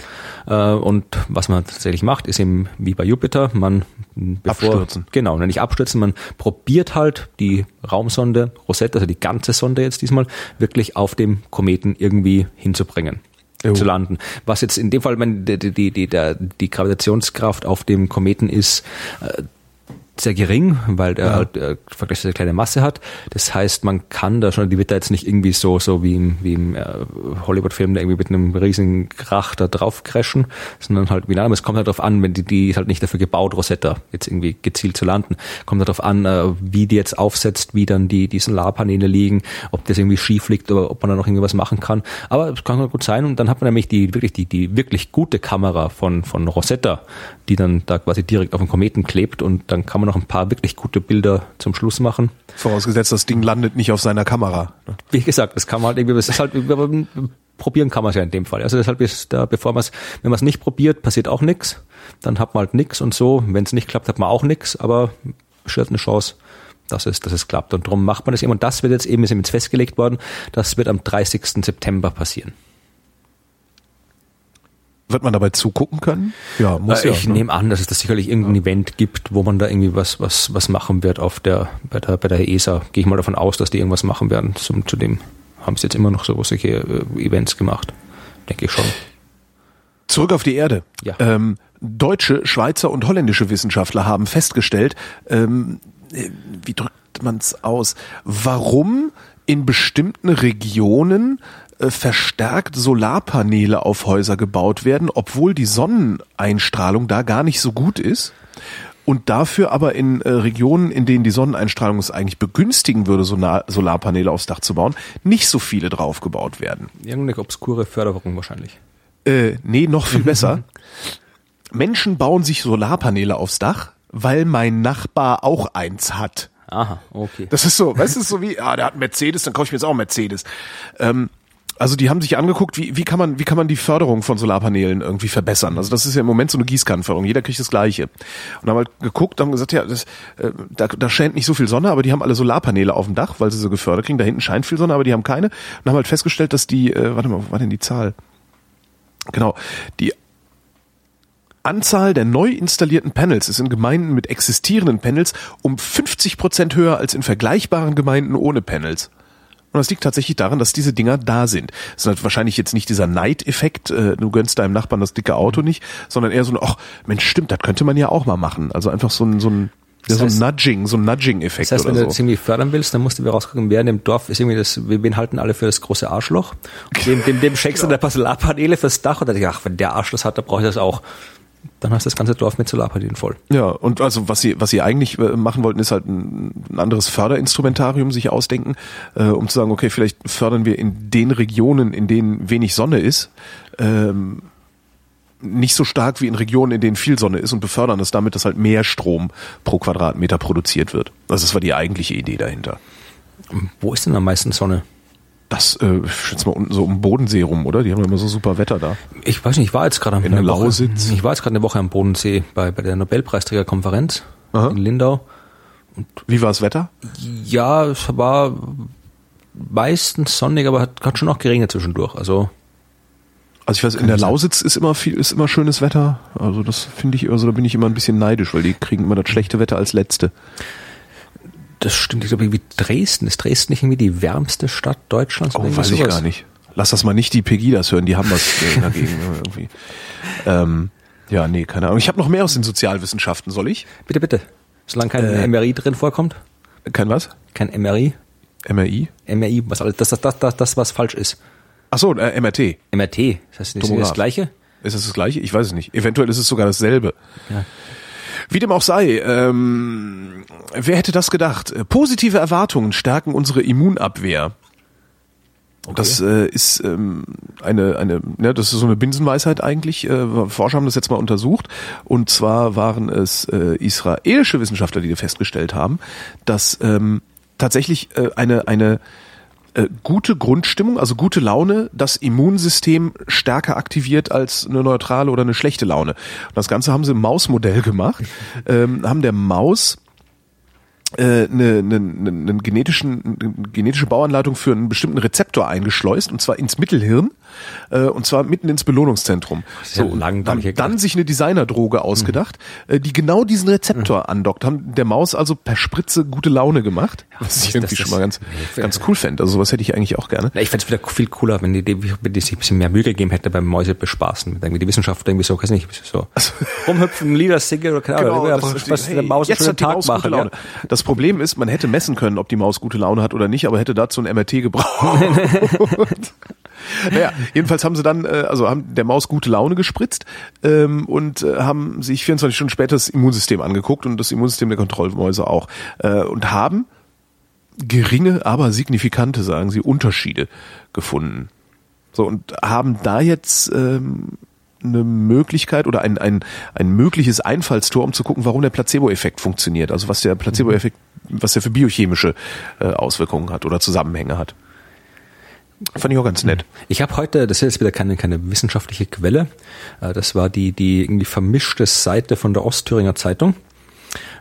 Äh, und was man tatsächlich macht, ist eben wie bei Jupiter, man bevor, Abstürzen. Genau, nicht abstürzen, man probiert halt die Raumsonde Rosetta, also die ganze Sonde jetzt diesmal, wirklich auf dem Kometen irgendwie hinzubringen Jo. zu landen. Was jetzt in dem Fall, wenn die, die, die, die Gravitationskraft auf dem Kometen ist, äh, sehr gering, weil der Ja. halt äh, vergleichsweise kleine Masse hat. Das heißt, man kann da schon, die wird da jetzt nicht irgendwie so, so wie im, wie im äh, Hollywood-Film da irgendwie mit einem riesigen Krach da drauf crashen, sondern halt, wie lange, es kommt halt darauf an, wenn die, die ist halt nicht dafür gebaut, Rosetta jetzt irgendwie gezielt zu landen, kommt halt darauf an, äh, wie die jetzt aufsetzt, wie dann die, die Solarpaneele liegen, ob das irgendwie schief liegt oder ob man da noch irgendwas machen kann. Aber es kann gut sein und dann hat man nämlich die wirklich, die, die wirklich gute Kamera von, von Rosetta, die dann da quasi direkt auf dem Kometen klebt und dann kann man noch ein paar wirklich gute Bilder zum Schluss machen. Vorausgesetzt, das Ding landet nicht auf seiner Kamera. ne? Wie gesagt, das kann man halt irgendwie, das ist halt, probieren kann man es ja in dem Fall. Also deshalb ist da, bevor man es, wenn man es nicht probiert, passiert auch nichts. Dann hat man halt nichts und so. Wenn es nicht klappt, hat man auch nichts, aber besteht eine Chance, dass es, dass es klappt. Und darum macht man das eben. Und das wird jetzt eben, ist eben jetzt festgelegt worden, das wird am 30. September passieren. Wird man dabei zugucken können? Ja, muss Äh, ja. ich ne? nehme an, dass es da sicherlich irgendein Event gibt, wo man da irgendwie was, was, was machen wird auf der, bei der, bei der ESA. Gehe ich mal davon aus, dass die irgendwas machen werden. Zum, zu dem haben sie jetzt immer noch so solche äh, Events gemacht. Denke ich schon. Zurück auf die Erde. Ja. Ähm, deutsche, Schweizer und holländische Wissenschaftler haben festgestellt, ähm, äh, wie drückt man es aus, warum in bestimmten Regionen äh, verstärkt Solarpaneele auf Häuser gebaut werden, obwohl die Sonneneinstrahlung da gar nicht so gut ist. Und dafür aber in äh, Regionen, in denen die Sonneneinstrahlung es eigentlich begünstigen würde, Solar Solarpaneele aufs Dach zu bauen, nicht so viele draufgebaut werden. Irgendeine obskure Förderung wahrscheinlich. Äh, nee, noch viel besser. Menschen bauen sich Solarpaneele aufs Dach, weil mein Nachbar auch eins hat. Aha, okay. Das ist so, weißt du, so wie, ah, der hat einen Mercedes, dann kaufe ich mir jetzt auch einen Mercedes. Ähm, also die haben sich angeguckt, wie, wie kann man, wie kann man die Förderung von Solarpaneelen irgendwie verbessern. Also das ist ja im Moment so eine Gießkannenförderung. Jeder kriegt das Gleiche. Und haben halt geguckt, haben gesagt, ja, das, äh, da, da scheint nicht so viel Sonne, aber die haben alle Solarpaneele auf dem Dach, weil sie so gefördert kriegen. Da hinten scheint viel Sonne, aber die haben keine. Und haben halt festgestellt, dass die, äh, warte mal, wo war denn die Zahl? Genau, die Anzahl der neu installierten Panels ist in Gemeinden mit existierenden Panels um 50 Prozent höher als in vergleichbaren Gemeinden ohne Panels. Und das liegt tatsächlich daran, dass diese Dinger da sind. Das ist halt wahrscheinlich jetzt nicht dieser Neideffekt, äh, du gönnst deinem Nachbarn das dicke Auto nicht, sondern eher so ein, ach Mensch, stimmt, das könnte man ja auch mal machen. Also einfach so ein, so ein, ja, so ein heißt- Nudging, so ein Nudging-Effekt Das heißt, wenn du so. das irgendwie fördern willst, dann musst du rausgucken, wer in dem Dorf ist irgendwie das, wen halten alle für das große Arschloch? Und dem, dem, dem schenkst du ein paar Solarpaneele fürs Dach und dann denkst ach, wenn der Arsch das hat, dann brauche ich das auch. Dann hast du das ganze Dorf mit Solarpaneelen voll. Ja, und also was sie was sie eigentlich äh, machen wollten, ist halt ein, ein anderes Förderinstrumentarium sich ausdenken, äh, um zu sagen, okay, vielleicht fördern wir in den Regionen, in denen wenig Sonne ist, ähm, nicht so stark wie in Regionen, in denen viel Sonne ist und befördern es damit, dass halt mehr Strom pro Quadratmeter produziert wird. Also das war die eigentliche Idee dahinter. Wo ist denn am meisten Sonne? Das, äh, schätze mal unten so um Bodensee rum, oder? Die haben ja immer so super Wetter da. Ich weiß nicht, ich war jetzt gerade am In der eine Woche- Lausitz? Ich war jetzt gerade eine Woche am Bodensee bei, bei der Nobelpreisträgerkonferenz Aha. in Lindau. Wie war das Wetter? Ja, es war meistens sonnig, aber hat, hat schon auch geregnet zwischendurch. Also Also ich weiß, in der Lausitz ist immer viel, ist immer schönes Wetter. Also das finde ich, also da bin ich immer ein bisschen neidisch, weil die kriegen immer das schlechte Wetter als letzte. Das stimmt, ich glaube irgendwie Dresden. Ist Dresden nicht irgendwie die wärmste Stadt Deutschlands? Oh, weiß ich sowas? gar nicht. Lass das mal nicht die Pegidas hören, die haben was äh, dagegen irgendwie. Ähm, ja, nee, keine Ahnung. Ich habe noch mehr aus den Sozialwissenschaften, soll ich? Bitte, bitte. Solange kein Äh. MRI drin vorkommt. Kein was? Kein MRI. MRI? MRI, was alles, das, das, das, das, das, was falsch ist. Ach so, äh, MRT. MRT, das heißt, ist das Tomograph. das Gleiche? Ist das das gleiche? Ich weiß es nicht. Eventuell ist es sogar dasselbe. Ja. Wie dem auch sei, ähm, wer hätte das gedacht? Äh, Positive Erwartungen stärken unsere Immunabwehr. Das äh, ist ähm, eine, eine, ne, das ist so eine Binsenweisheit eigentlich. Äh, Forscher haben das jetzt mal untersucht. Und zwar waren es äh, israelische Wissenschaftler, die festgestellt haben, dass ähm, tatsächlich äh, eine, eine äh, gute Grundstimmung, also gute Laune, das Immunsystem stärker aktiviert als eine neutrale oder eine schlechte Laune. Und das Ganze haben sie im Mausmodell gemacht, ähm, haben der Maus äh, eine, eine, eine, genetischen, eine genetische Bauanleitung für einen bestimmten Rezeptor eingeschleust und zwar ins Mittelhirn äh, und zwar mitten ins Belohnungszentrum. So, ja lang, dann, dann sich eine Designerdroge ausgedacht, mhm. die genau diesen Rezeptor mhm. andockt, haben der Maus also per Spritze gute Laune gemacht, was ich irgendwie schon mal ganz, nee, ganz cool fände. Also sowas hätte ich eigentlich auch gerne. Ja, ich fände es wieder viel cooler, wenn die, wenn die sich ein bisschen mehr Mühe gegeben hätte beim Mäuse bespaßen. Wenn die Wissenschaftler irgendwie so, weiß nicht, so also, rumhüpfen, Lieder singen oder keine Ahnung, genau, das, was hey, der Maus jetzt hat die Tag Maus machen, gute Laune. Ja. Das Problem ist, man hätte messen können, ob die Maus gute Laune hat oder nicht, aber hätte dazu ein MRT gebraucht. naja, jedenfalls haben sie dann, äh, also haben der Maus gute Laune gespritzt ähm, und äh, haben sich 24 Stunden später das Immunsystem angeguckt und das Immunsystem der Kontrollmäuse auch äh, und haben geringe, aber signifikante, sagen sie, Unterschiede gefunden. So und haben da jetzt ähm, eine Möglichkeit oder ein, ein, ein mögliches Einfallstor, um zu gucken, warum der Placebo-Effekt funktioniert. Also was der Placebo-Effekt, was der für biochemische äh, Auswirkungen hat oder Zusammenhänge hat. Fand ich auch ganz nett. Ich habe heute, das ist jetzt wieder keine, keine wissenschaftliche Quelle, äh, das war die, die irgendwie vermischte Seite von der Ostthüringer Zeitung.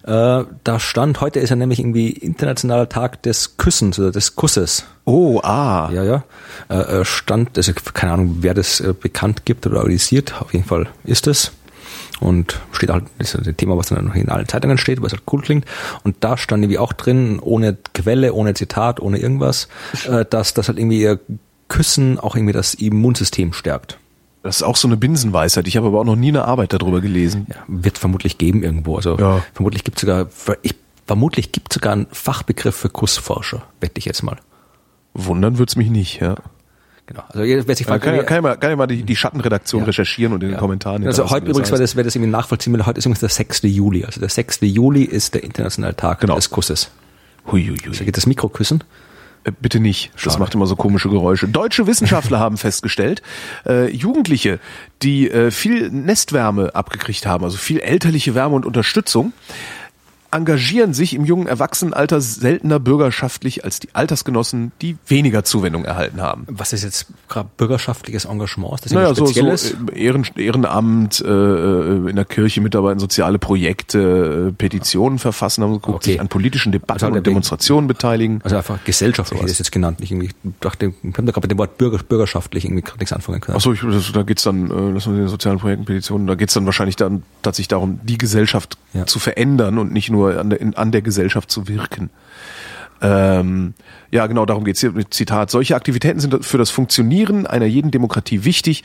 Äh, da stand, heute ist ja nämlich irgendwie internationaler Tag des Küssens oder des Kusses. Oh, ah. Ja, ja. Äh, stand, also keine Ahnung, wer das bekannt gibt oder organisiert, auf jeden Fall ist es und steht halt, das ist ein Thema, was dann noch in allen Zeitungen steht, was halt cool klingt. Und da stand irgendwie auch drin, ohne Quelle, ohne Zitat, ohne irgendwas, äh, dass das halt irgendwie ihr Küssen auch irgendwie das Immunsystem stärkt. Das ist auch so eine Binsenweisheit. Ich habe aber auch noch nie eine Arbeit darüber gelesen. Ja, wird vermutlich geben irgendwo. Also ja. vermutlich gibt es sogar, ich, vermutlich gibt sogar einen Fachbegriff für Kussforscher, wette ich jetzt mal. Wundern wird's mich nicht, ja. Genau. Also wer sich fragt, kann, ja, kann, ja mal, kann ja mal die, die Schattenredaktion ja. recherchieren und in den Kommentaren. Also heute übrigens, weil das, wer das irgendwie nachvollziehen will, heute ist übrigens der 6. Juli. Also der 6. Juli ist der internationale Tag genau. des Kusses. Huiuiui. Also geht das Mikro küssen? Äh, bitte nicht. Schade. Das macht immer so komische Geräusche. Deutsche Wissenschaftler haben festgestellt, äh, Jugendliche, die äh, viel Nestwärme abgekriegt haben, also viel elterliche Wärme und Unterstützung, engagieren sich im jungen Erwachsenenalter seltener bürgerschaftlich als die Altersgenossen, die weniger Zuwendung erhalten haben. Was ist jetzt gerade bürgerschaftliches Engagement? Das naja, so, so Ehren, Ehrenamt, äh, äh, in der Kirche mitarbeiten, soziale Projekte, äh, Petitionen verfassen, haben geguckt, okay. sich an politischen Debatten also und Demonstrationen beteiligen. Also einfach gesellschaftlich ist jetzt genannt. Irgendwie, dachte, ich habe da gerade mit dem Wort bürger, bürgerschaftlich irgendwie nichts anfangen können. Achso, da geht's dann, äh, lass uns den sozialen Projekten, Petitionen, da geht's dann wahrscheinlich dann tatsächlich darum, die Gesellschaft ja. zu verändern und nicht nur nur an der, in, an der Gesellschaft zu wirken. Ähm, ja, genau darum geht es hier. Zitat. Solche Aktivitäten sind für das Funktionieren einer jeden Demokratie wichtig,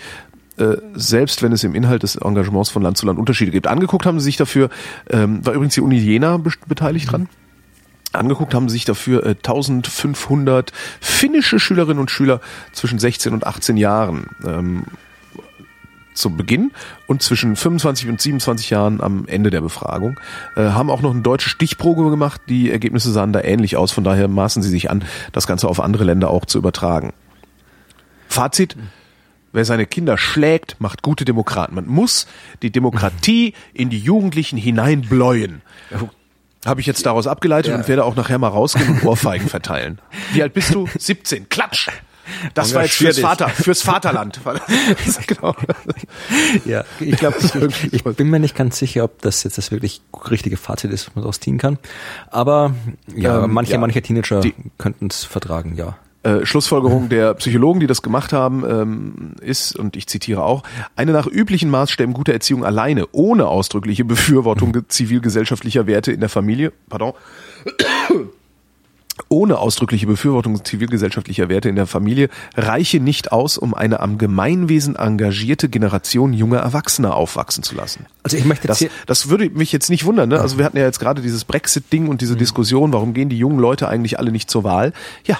äh, selbst wenn es im Inhalt des Engagements von Land zu Land Unterschiede gibt. Angeguckt haben sie sich dafür, ähm, war übrigens die Uni Jena be beteiligt dran. Angeguckt haben sich dafür äh, 1500 finnische Schülerinnen und Schüler zwischen 16 und 18 Jahren. Ähm, zum Beginn und zwischen 25 und 27 Jahren am Ende der Befragung. Äh, haben auch noch eine deutsche Stichprobe gemacht. Die Ergebnisse sahen da ähnlich aus. Von daher maßen sie sich an, das Ganze auf andere Länder auch zu übertragen. Fazit. Wer seine Kinder schlägt, macht gute Demokraten. Man muss die Demokratie in die Jugendlichen hineinbläuen. Habe ich jetzt daraus abgeleitet ja. und werde auch nachher mal rausgehen und Ohrfeigen verteilen. Wie alt bist du? 17. Klatsch! Das war jetzt fürs Vater, fürs Vaterland. genau. Ja, ich glaube, ich, ich, bin mir nicht ganz sicher, ob das jetzt das wirklich richtige Fazit ist, was man daraus ziehen kann. Aber ja, ähm, manche, ja. manche Teenager könnten es vertragen, ja. Äh, Schlussfolgerung der Psychologen, die das gemacht haben, ähm, ist, und ich zitiere auch, eine nach üblichen Maßstäben gute Erziehung alleine, ohne ausdrückliche Befürwortung zivilgesellschaftlicher Werte in der Familie, pardon, ohne ausdrückliche Befürwortung zivilgesellschaftlicher Werte in der Familie reiche nicht aus, um eine am Gemeinwesen engagierte Generation junger Erwachsener aufwachsen zu lassen. Also ich möchte das, das würde mich jetzt nicht wundern. Ne? Also wir hatten ja jetzt gerade dieses Brexit-Ding und diese mhm. Diskussion, warum gehen die jungen Leute eigentlich alle nicht zur Wahl? Ja,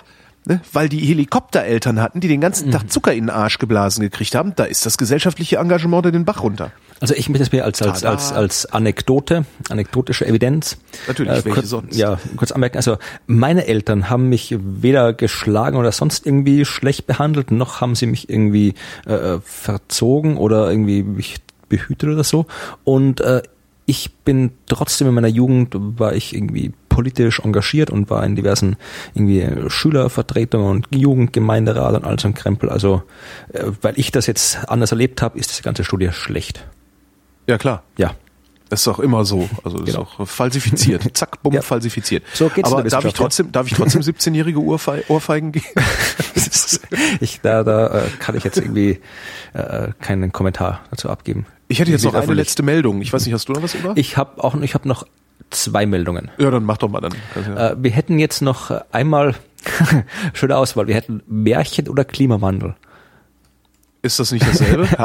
Ne, weil die Helikoptereltern hatten, die den ganzen mhm. Tag Zucker in den Arsch geblasen gekriegt haben, da ist das gesellschaftliche Engagement den Bach runter. Also ich möchte es mir als, als, als, als Anekdote, anekdotische Evidenz. Natürlich, äh, welche sonst? Ja, kurz anmerken. Also meine Eltern haben mich weder geschlagen oder sonst irgendwie schlecht behandelt, noch haben sie mich irgendwie äh, verzogen oder irgendwie mich behütet oder so. Und äh, ich bin trotzdem in meiner Jugend war ich irgendwie politisch engagiert und war in diversen irgendwie Schülervertretungen und Jugendgemeinderat und all so ein Krempel. Also, äh, weil ich das jetzt anders erlebt habe, ist diese ganze Studie schlecht. Ja, klar. Ja. Das ist auch immer so. Also das Genau. ist auch falsifiziert. Zack, bumm, Ja. falsifiziert. So geht's Aber darf ich trotzdem, darf ich trotzdem 17-jährige Ohrfei Ohrfeigen geben? ich, da da äh, kann ich jetzt irgendwie äh, keinen Kommentar dazu abgeben. Ich hätte jetzt noch eine letzte Meldung. Ich weiß nicht, hast du noch was über? Ich habe auch, ich habe noch zwei Meldungen. ja, dann mach doch mal dann. Ja- Äh, wir hätten jetzt noch einmal schöne Auswahl. Wir hätten Märchen oder Klimawandel. Ist das nicht dasselbe?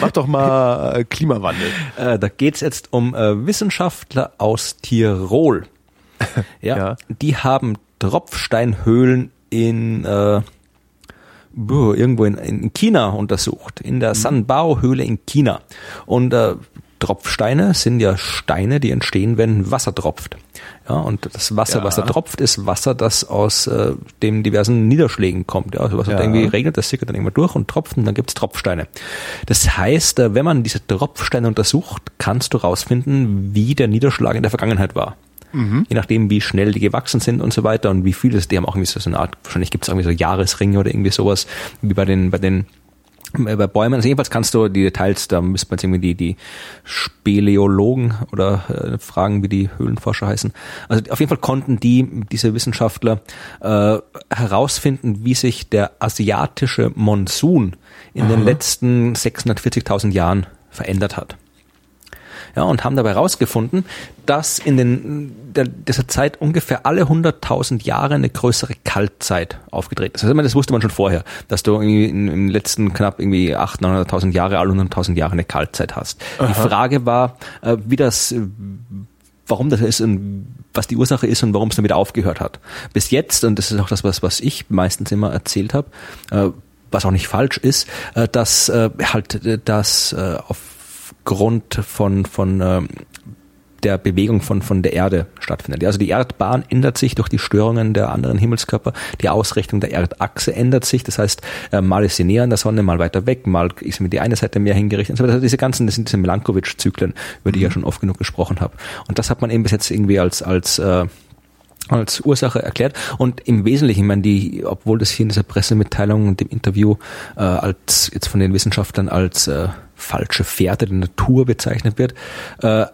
Mach doch mal äh, Klimawandel. Äh, da geht's jetzt um äh, Wissenschaftler aus Tirol. Ja, Ja. Die haben Tropfsteinhöhlen in äh, irgendwo in, in China untersucht, in der Sanbao-Höhle in China. Und äh, Tropfsteine sind ja Steine, die entstehen, wenn Wasser tropft. Ja, und das Wasser, Ja. was da tropft, ist Wasser, das aus äh, den diversen Niederschlägen kommt. Ja, also was Ja. halt irgendwie regnet, das sickert dann immer durch und tropft und dann gibt's Tropfsteine. Das heißt, äh, wenn man diese Tropfsteine untersucht, kannst du rausfinden, wie der Niederschlag in der Vergangenheit war. Je nachdem, wie schnell die gewachsen sind und so weiter und wie viel es, die haben auch irgendwie so eine Art, wahrscheinlich gibt es irgendwie so Jahresringe oder irgendwie sowas, wie bei den, bei den bei Bäumen, also jedenfalls kannst du die Details, da müsste man jetzt irgendwie die, die Speleologen oder äh, fragen, wie die Höhlenforscher heißen. Also auf jeden Fall konnten die, diese Wissenschaftler, äh, herausfinden, wie sich der asiatische Monsun in den letzten 640.000 Jahren verändert hat ja, und haben dabei herausgefunden, dass in den, der, dieser Zeit ungefähr alle 100.000 Jahre eine größere Kaltzeit aufgetreten ist. Also, das wusste man schon vorher, dass du irgendwie in, im letzten knapp irgendwie 800.000, 900.000 Jahre, alle 100.000 Jahre eine Kaltzeit hast. Die Frage war, äh, wie das, äh, warum das ist und was die Ursache ist und warum es damit aufgehört hat. Bis jetzt, und das ist auch das, was, was ich meistens immer erzählt habe, äh, was auch nicht falsch ist, dass halt das äh, aufgrund von, von ähm, der Bewegung von, von der Erde stattfindet. Also die Erdbahn ändert sich durch die Störungen der anderen Himmelskörper. Die Ausrichtung der Erdachse ändert sich. Das heißt, äh, mal ist sie näher an der Sonne, mal weiter weg, mal ist sie mit die eine Seite mehr hingerichtet. und so weiter. Also diese ganzen, das sind diese Milankovitch-Zyklen, über die ich ja schon oft genug gesprochen habe. Und das hat man eben bis jetzt irgendwie als, als äh, als Ursache erklärt und im Wesentlichen, ich meine, die, obwohl das hier in dieser Pressemitteilung und dem Interview äh, als jetzt von den Wissenschaftlern als äh, falsche Fährte der Natur bezeichnet wird, äh,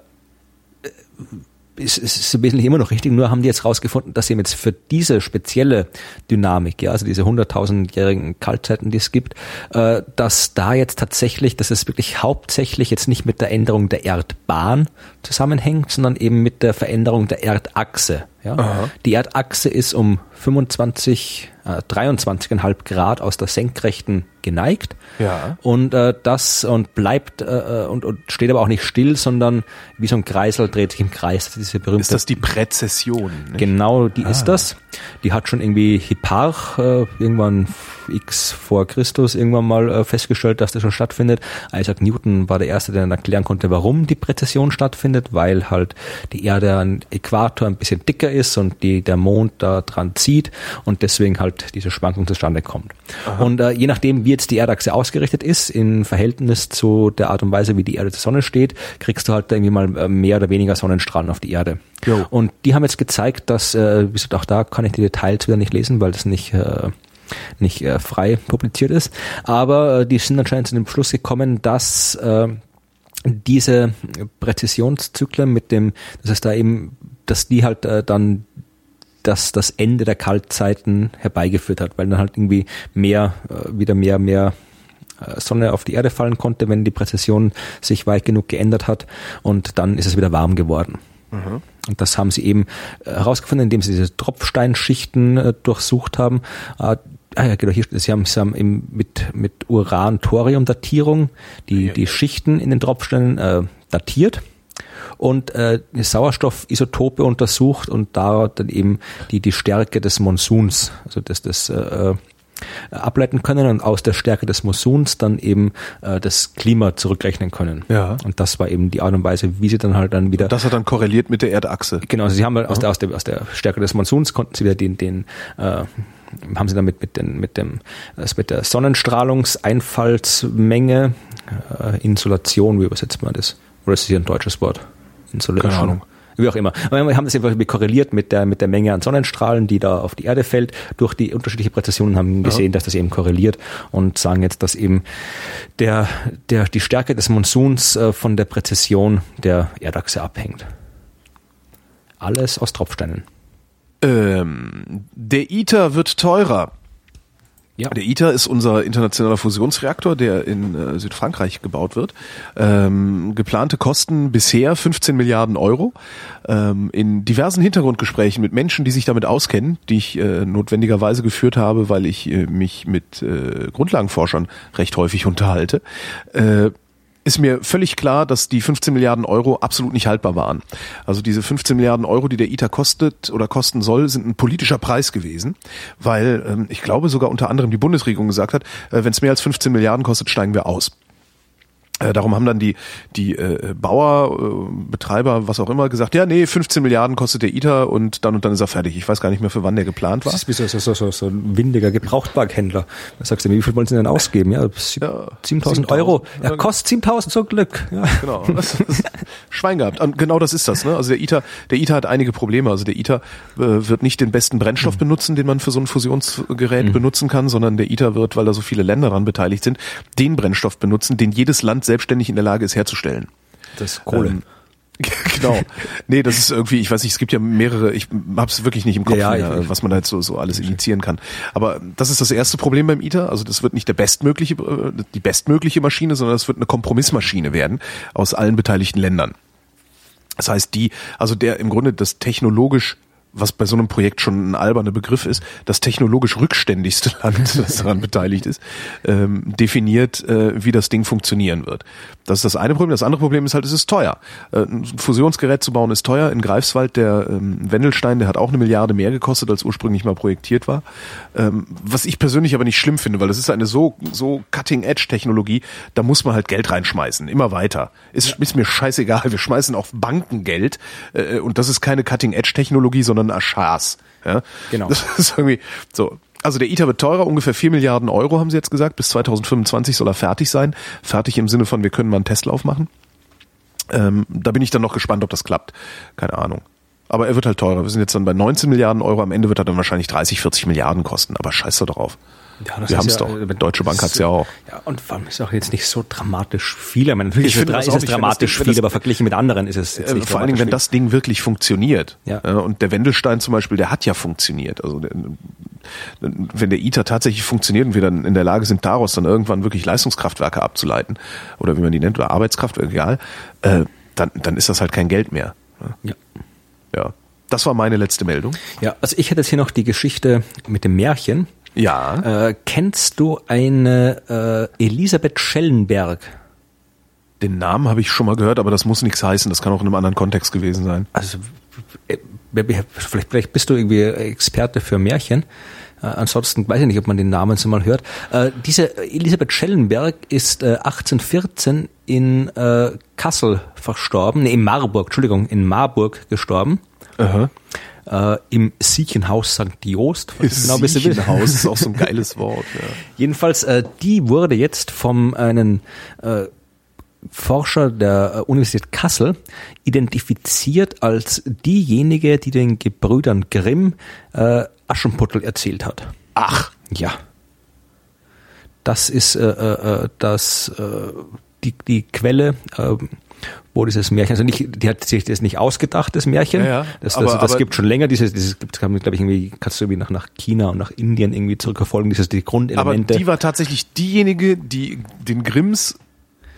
ist, ist, im Wesentlichen immer noch richtig, nur haben die jetzt rausgefunden, dass sie jetzt für diese spezielle Dynamik, ja, also diese 100.000-jährigen Kaltzeiten, die es gibt, äh, dass da jetzt tatsächlich, dass es wirklich hauptsächlich jetzt nicht mit der Änderung der Erdbahn zusammenhängt, sondern eben mit der Veränderung der Erdachse. Ja? Die Erdachse ist um 25, äh, 23,5 Grad aus der Senkrechten geneigt. Ja. Und äh, das und bleibt äh, und, und steht aber auch nicht still, sondern wie so ein Kreisel dreht sich im Kreis. Das ist diese berühmte Ist das die Präzession? Nicht? Genau, die ist das. Die hat schon irgendwie Hipparch äh, irgendwann x vor Christus irgendwann mal äh, festgestellt, dass das schon stattfindet. Isaac Newton war der Erste, der dann erklären konnte, warum die Präzession stattfindet, weil halt die Erde an Äquator ein bisschen dicker ist und die, der Mond da dran zieht und deswegen halt diese Schwankung zustande kommt. Und äh, je nachdem, wie jetzt die Erdachse ausgerichtet ist, in Verhältnis zu der Art und Weise, wie die Erde zur Sonne steht, kriegst du halt irgendwie mal äh, mehr oder weniger Sonnenstrahlen auf die Erde. Jo. Und die haben jetzt gezeigt, dass, äh, wie gesagt, auch da kann ich die Details wieder nicht lesen, weil das nicht, äh, nicht äh, frei publiziert ist. Aber äh, die sind anscheinend zu dem Schluss gekommen, dass äh, diese Präzisionszyklen mit dem, das heißt da eben, dass die halt äh, dann das, das Ende der Kaltzeiten herbeigeführt hat, weil dann halt irgendwie mehr, äh, wieder mehr, mehr äh, Sonne auf die Erde fallen konnte, wenn die Präzision sich weit genug geändert hat und dann ist es wieder warm geworden. Und das haben sie eben äh, herausgefunden, indem sie diese Tropfsteinschichten durchsucht haben. Ah ja, genau, hier. Sie haben, sie haben eben mit, mit Uran-Thorium-Datierung die, die Schichten in den Tropfsteinen äh, datiert und äh, Sauerstoffisotope untersucht und da dann eben die, die Stärke des Monsuns, also das, das äh, ableiten können und aus der Stärke des Monsuns dann eben äh, das Klima zurückrechnen können. Ja. Und das war eben die Art und Weise, wie sie dann halt dann wieder Das hat dann korreliert mit der Erdachse. Genau, also sie haben halt aus, der, aus, der, aus der Stärke des Monsuns konnten sie wieder den, den äh, haben sie damit mit, den, mit dem mit der Sonnenstrahlungseinfallsmenge, äh, Insolation, wie übersetzt man das? Oder ist das hier ein deutsches Wort? Insolation. Keine Ahnung. Wie auch immer. Aber wir haben das einfach korreliert mit der, mit der Menge an Sonnenstrahlen, die da auf die Erde fällt, durch die unterschiedliche Präzisionen haben gesehen, ja. dass das eben korreliert und sagen jetzt, dass eben der, der, die Stärke des Monsuns äh, von der Präzision der Erdachse abhängt. Alles aus Tropfsteinen. Ähm, der ITER wird teurer. Ja. Der ITER ist unser internationaler Fusionsreaktor, der in äh, Südfrankreich gebaut wird. Ähm, geplante Kosten bisher 15 Milliarden Euro. Ähm, in diversen Hintergrundgesprächen mit Menschen, die sich damit auskennen, die ich äh, notwendigerweise geführt habe, weil ich äh, mich mit äh, Grundlagenforschern recht häufig unterhalte, äh, ist mir völlig klar, dass die 15 Milliarden Euro absolut nicht haltbar waren. Also diese 15 Milliarden Euro, die der ITER kostet oder kosten soll, sind ein politischer Preis gewesen, weil ähm, ich glaube sogar unter anderem die Bundesregierung gesagt hat, äh, wenn es mehr als 15 Milliarden kostet, steigen wir aus. Äh, darum haben dann die, die äh, Bauer, äh, Betreiber, was auch immer, gesagt, ja, nee, 15 Milliarden kostet der ITER und dann und dann ist er fertig. Ich weiß gar nicht mehr, für wann der geplant war. Das ist so, so, so, so ein windiger Gebrauchtwagenhändler. Da sagst du, wie viel wollen sie denn ausgeben? Ja, 7000 Euro. Ja, kostet 7.000 so Glück. Ja. Genau. Schwein gehabt. Und genau das ist das. Ne? Also der ITER, der ITER hat einige Probleme. Also der ITER äh, wird nicht den besten Brennstoff mhm. benutzen, den man für so ein Fusionsgerät mhm. benutzen kann, sondern der ITER wird, weil da so viele Länder daran beteiligt sind, den Brennstoff benutzen, den jedes Land selbstständig in der Lage ist herzustellen. Das ist Kohle. Ähm, genau. Nee, das ist irgendwie, ich weiß nicht, es gibt ja mehrere, ich hab's wirklich nicht im Kopf, ja, mehr, was man jetzt so, so alles initiieren kann. Aber das ist das erste Problem beim ITER. Also das wird nicht der bestmögliche, äh, die bestmögliche Maschine, sondern es wird eine Kompromissmaschine werden aus allen beteiligten Ländern. Das heißt, die, also der im Grunde das technologisch was bei so einem Projekt schon ein alberner Begriff ist, das technologisch rückständigste Land, das daran beteiligt ist, ähm, definiert, äh, wie das Ding funktionieren wird. Das ist das eine Problem. Das andere Problem ist halt, es ist teuer. Äh, ein Fusionsgerät zu bauen ist teuer. In Greifswald, der ähm, Wendelstein, der hat auch eine Milliarde mehr gekostet, als ursprünglich mal projektiert war. Ähm, was ich persönlich aber nicht schlimm finde, weil das ist eine so, so Cutting-Edge-Technologie, da muss man halt Geld reinschmeißen, immer weiter. Ist, ja. ist mir scheißegal, wir schmeißen auf Banken Geld äh, und das ist keine Cutting-Edge-Technologie, sondern Aschars. Ja? Genau. Das ist irgendwie so. Also der ITER wird teurer, ungefähr 4 Milliarden Euro haben sie jetzt gesagt. Bis 2025 soll er fertig sein. Fertig im Sinne von, wir können mal einen Testlauf machen. Ähm, da bin ich dann noch gespannt, ob das klappt. Keine Ahnung. Aber er wird halt teurer. Wir sind jetzt dann bei 19 Milliarden Euro. Am Ende wird er dann wahrscheinlich 30, 40 Milliarden kosten. Aber scheiß da drauf. Ja, wir haben es ja, doch. Äh, Deutsche Bank hat es ja auch. Ja, und vor allem ist auch jetzt nicht so dramatisch viel. Ich meine, natürlich ich ist, es, ist es dramatisch viel, aber verglichen mit anderen ist es jetzt äh, nicht Vor allen Dingen, wenn das Ding wirklich funktioniert. Ja. Und der Wendelstein zum Beispiel, der hat ja funktioniert. Also der, wenn der ITER tatsächlich funktioniert und wir dann in der Lage sind, daraus dann irgendwann wirklich Leistungskraftwerke abzuleiten, oder wie man die nennt, oder Arbeitskraftwerke, egal, äh, dann, dann ist das halt kein Geld mehr. Ja. Ja. Das war meine letzte Meldung. Ja, also ich hätte jetzt hier noch die Geschichte mit dem Märchen. Ja. Äh, kennst du eine äh, Elisabeth Schellenberg? Den Namen habe ich schon mal gehört, aber das muss nichts heißen. Das kann auch in einem anderen Kontext gewesen sein. Also äh, vielleicht, vielleicht bist du irgendwie Experte für Märchen. Äh, ansonsten weiß ich nicht, ob man den Namen so mal hört. Äh, diese Elisabeth Schellenberg ist äh, 1814 in äh, Kassel verstorben, nee, in Marburg, Entschuldigung, in Marburg gestorben. Aha äh, im Siechenhaus St. Jost. Genau Siechenhaus ist auch so ein geiles Wort. Ja. Jedenfalls, äh, die wurde jetzt vom einen äh, Forscher der äh, Universität Kassel identifiziert als diejenige, die den Gebrüdern Grimm äh, Aschenputtel erzählt hat. Ach. Ja. Das ist äh, äh, äh das äh, die, die Quelle. Äh, wo dieses Märchen, also nicht, die hat sich das nicht ausgedacht, das Märchen. Ja, ja. Das, das, aber, das aber gibt schon länger, dieses, dieses gibt, glaube ich, irgendwie, kannst du irgendwie nach, nach China und nach Indien irgendwie zurückverfolgen, dieses, die Grundelemente. Aber die war tatsächlich diejenige, die den Grimms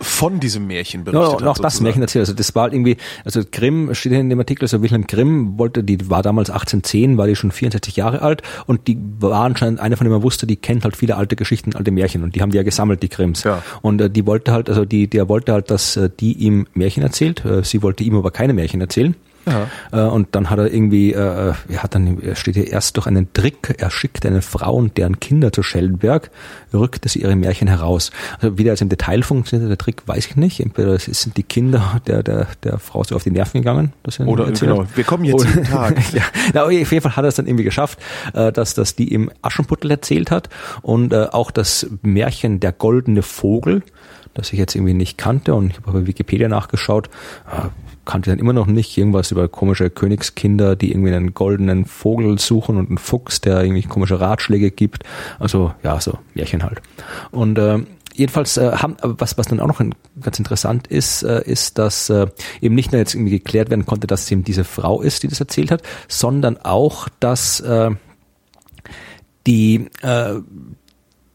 von diesem Märchen berichtet ja, und auch das Märchen erzählt. Also das war halt irgendwie, also Grimm steht in dem Artikel, also Wilhelm Grimm wollte, die war damals 1810, war die schon 64 Jahre alt und die war anscheinend einer von denen man wusste, die kennt halt viele alte Geschichten, alte Märchen und die haben die ja gesammelt, die Grimms. Ja. Und äh, die wollte halt, also die, der wollte halt, dass äh, die ihm Märchen erzählt. Äh, sie wollte ihm aber keine Märchen erzählen. Äh, und dann hat er irgendwie, äh, er hat dann, er steht hier erst durch einen Trick, er schickte eine Frau und deren Kinder zu Schellenberg, rückte sie ihre Märchen heraus. Also wie der jetzt im Detail funktioniert, der Trick weiß ich nicht. Entweder es sind die Kinder der, der, der Frau so auf die Nerven gegangen. Oder genau, wir kommen jetzt Oder, Tag. ja, na, auf jeden Fall hat er es dann irgendwie geschafft, äh, dass, dass die ihm Aschenputtel erzählt hat und äh, auch das Märchen Der goldene Vogel, das ich jetzt irgendwie nicht kannte und ich habe bei Wikipedia nachgeschaut, äh, kannte dann immer noch nicht irgendwas über komische Königskinder, die irgendwie einen goldenen Vogel suchen und einen Fuchs, der irgendwie komische Ratschläge gibt. Also ja, so Märchen halt. Und äh, jedenfalls äh, haben, was, was dann auch noch ganz interessant ist, äh, ist, dass äh, eben nicht nur jetzt irgendwie geklärt werden konnte, dass es eben diese Frau ist, die das erzählt hat, sondern auch, dass äh, die äh,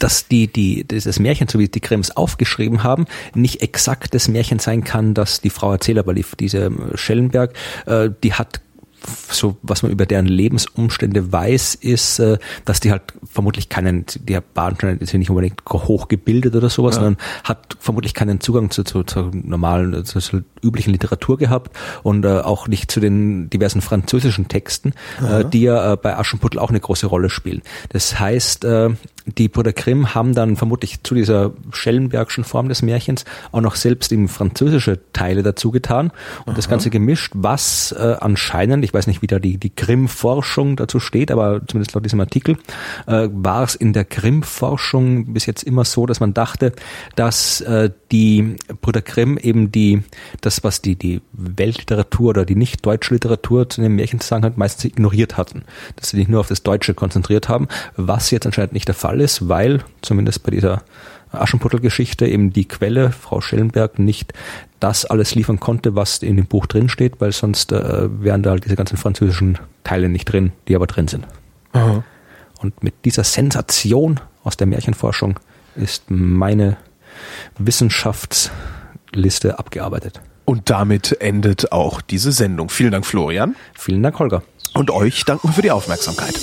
dass die, die, dieses Märchen, so wie die Grimms aufgeschrieben haben, nicht exakt das Märchen sein kann, dass die Frau erzählt, aber die, diese Schellenberg, äh, die hat so was man über deren Lebensumstände weiß, ist, äh, dass die halt vermutlich keinen, die waren ja nicht unbedingt hochgebildet oder sowas, ja. sondern hat vermutlich keinen Zugang zu, zu, zu normalen, zu, zu üblichen Literatur gehabt und äh, auch nicht zu den diversen französischen Texten, äh, die ja äh, bei Aschenputtel auch eine große Rolle spielen. Das heißt, äh, die Brüder Grimm haben dann vermutlich zu dieser Schellenbergschen Form des Märchens auch noch selbst eben französische Teile dazu getan und Aha. das Ganze gemischt, was äh, anscheinend, ich weiß nicht, wie da die, die Grimm-Forschung dazu steht, aber zumindest laut diesem Artikel, äh, war es in der Grimm-Forschung bis jetzt immer so, dass man dachte, dass äh, die Brüder Grimm eben die, das, was die, die Weltliteratur oder die nicht deutsche Literatur zu den Märchen zu sagen hat, meistens ignoriert hatten. Dass sie sich nur auf das Deutsche konzentriert haben, was jetzt anscheinend nicht der Fall ist, weil zumindest bei dieser Aschenputtel-Geschichte eben die Quelle, Frau Schellenberg, nicht das alles liefern konnte, was in dem Buch drin steht, weil sonst äh, wären da halt diese ganzen französischen Teile nicht drin, die aber drin sind. Aha. Und mit dieser Sensation aus der Märchenforschung ist meine Wissenschaftsliste abgearbeitet. Und damit endet auch diese Sendung. Vielen Dank, Florian. Vielen Dank, Holger. Und euch danken für die Aufmerksamkeit.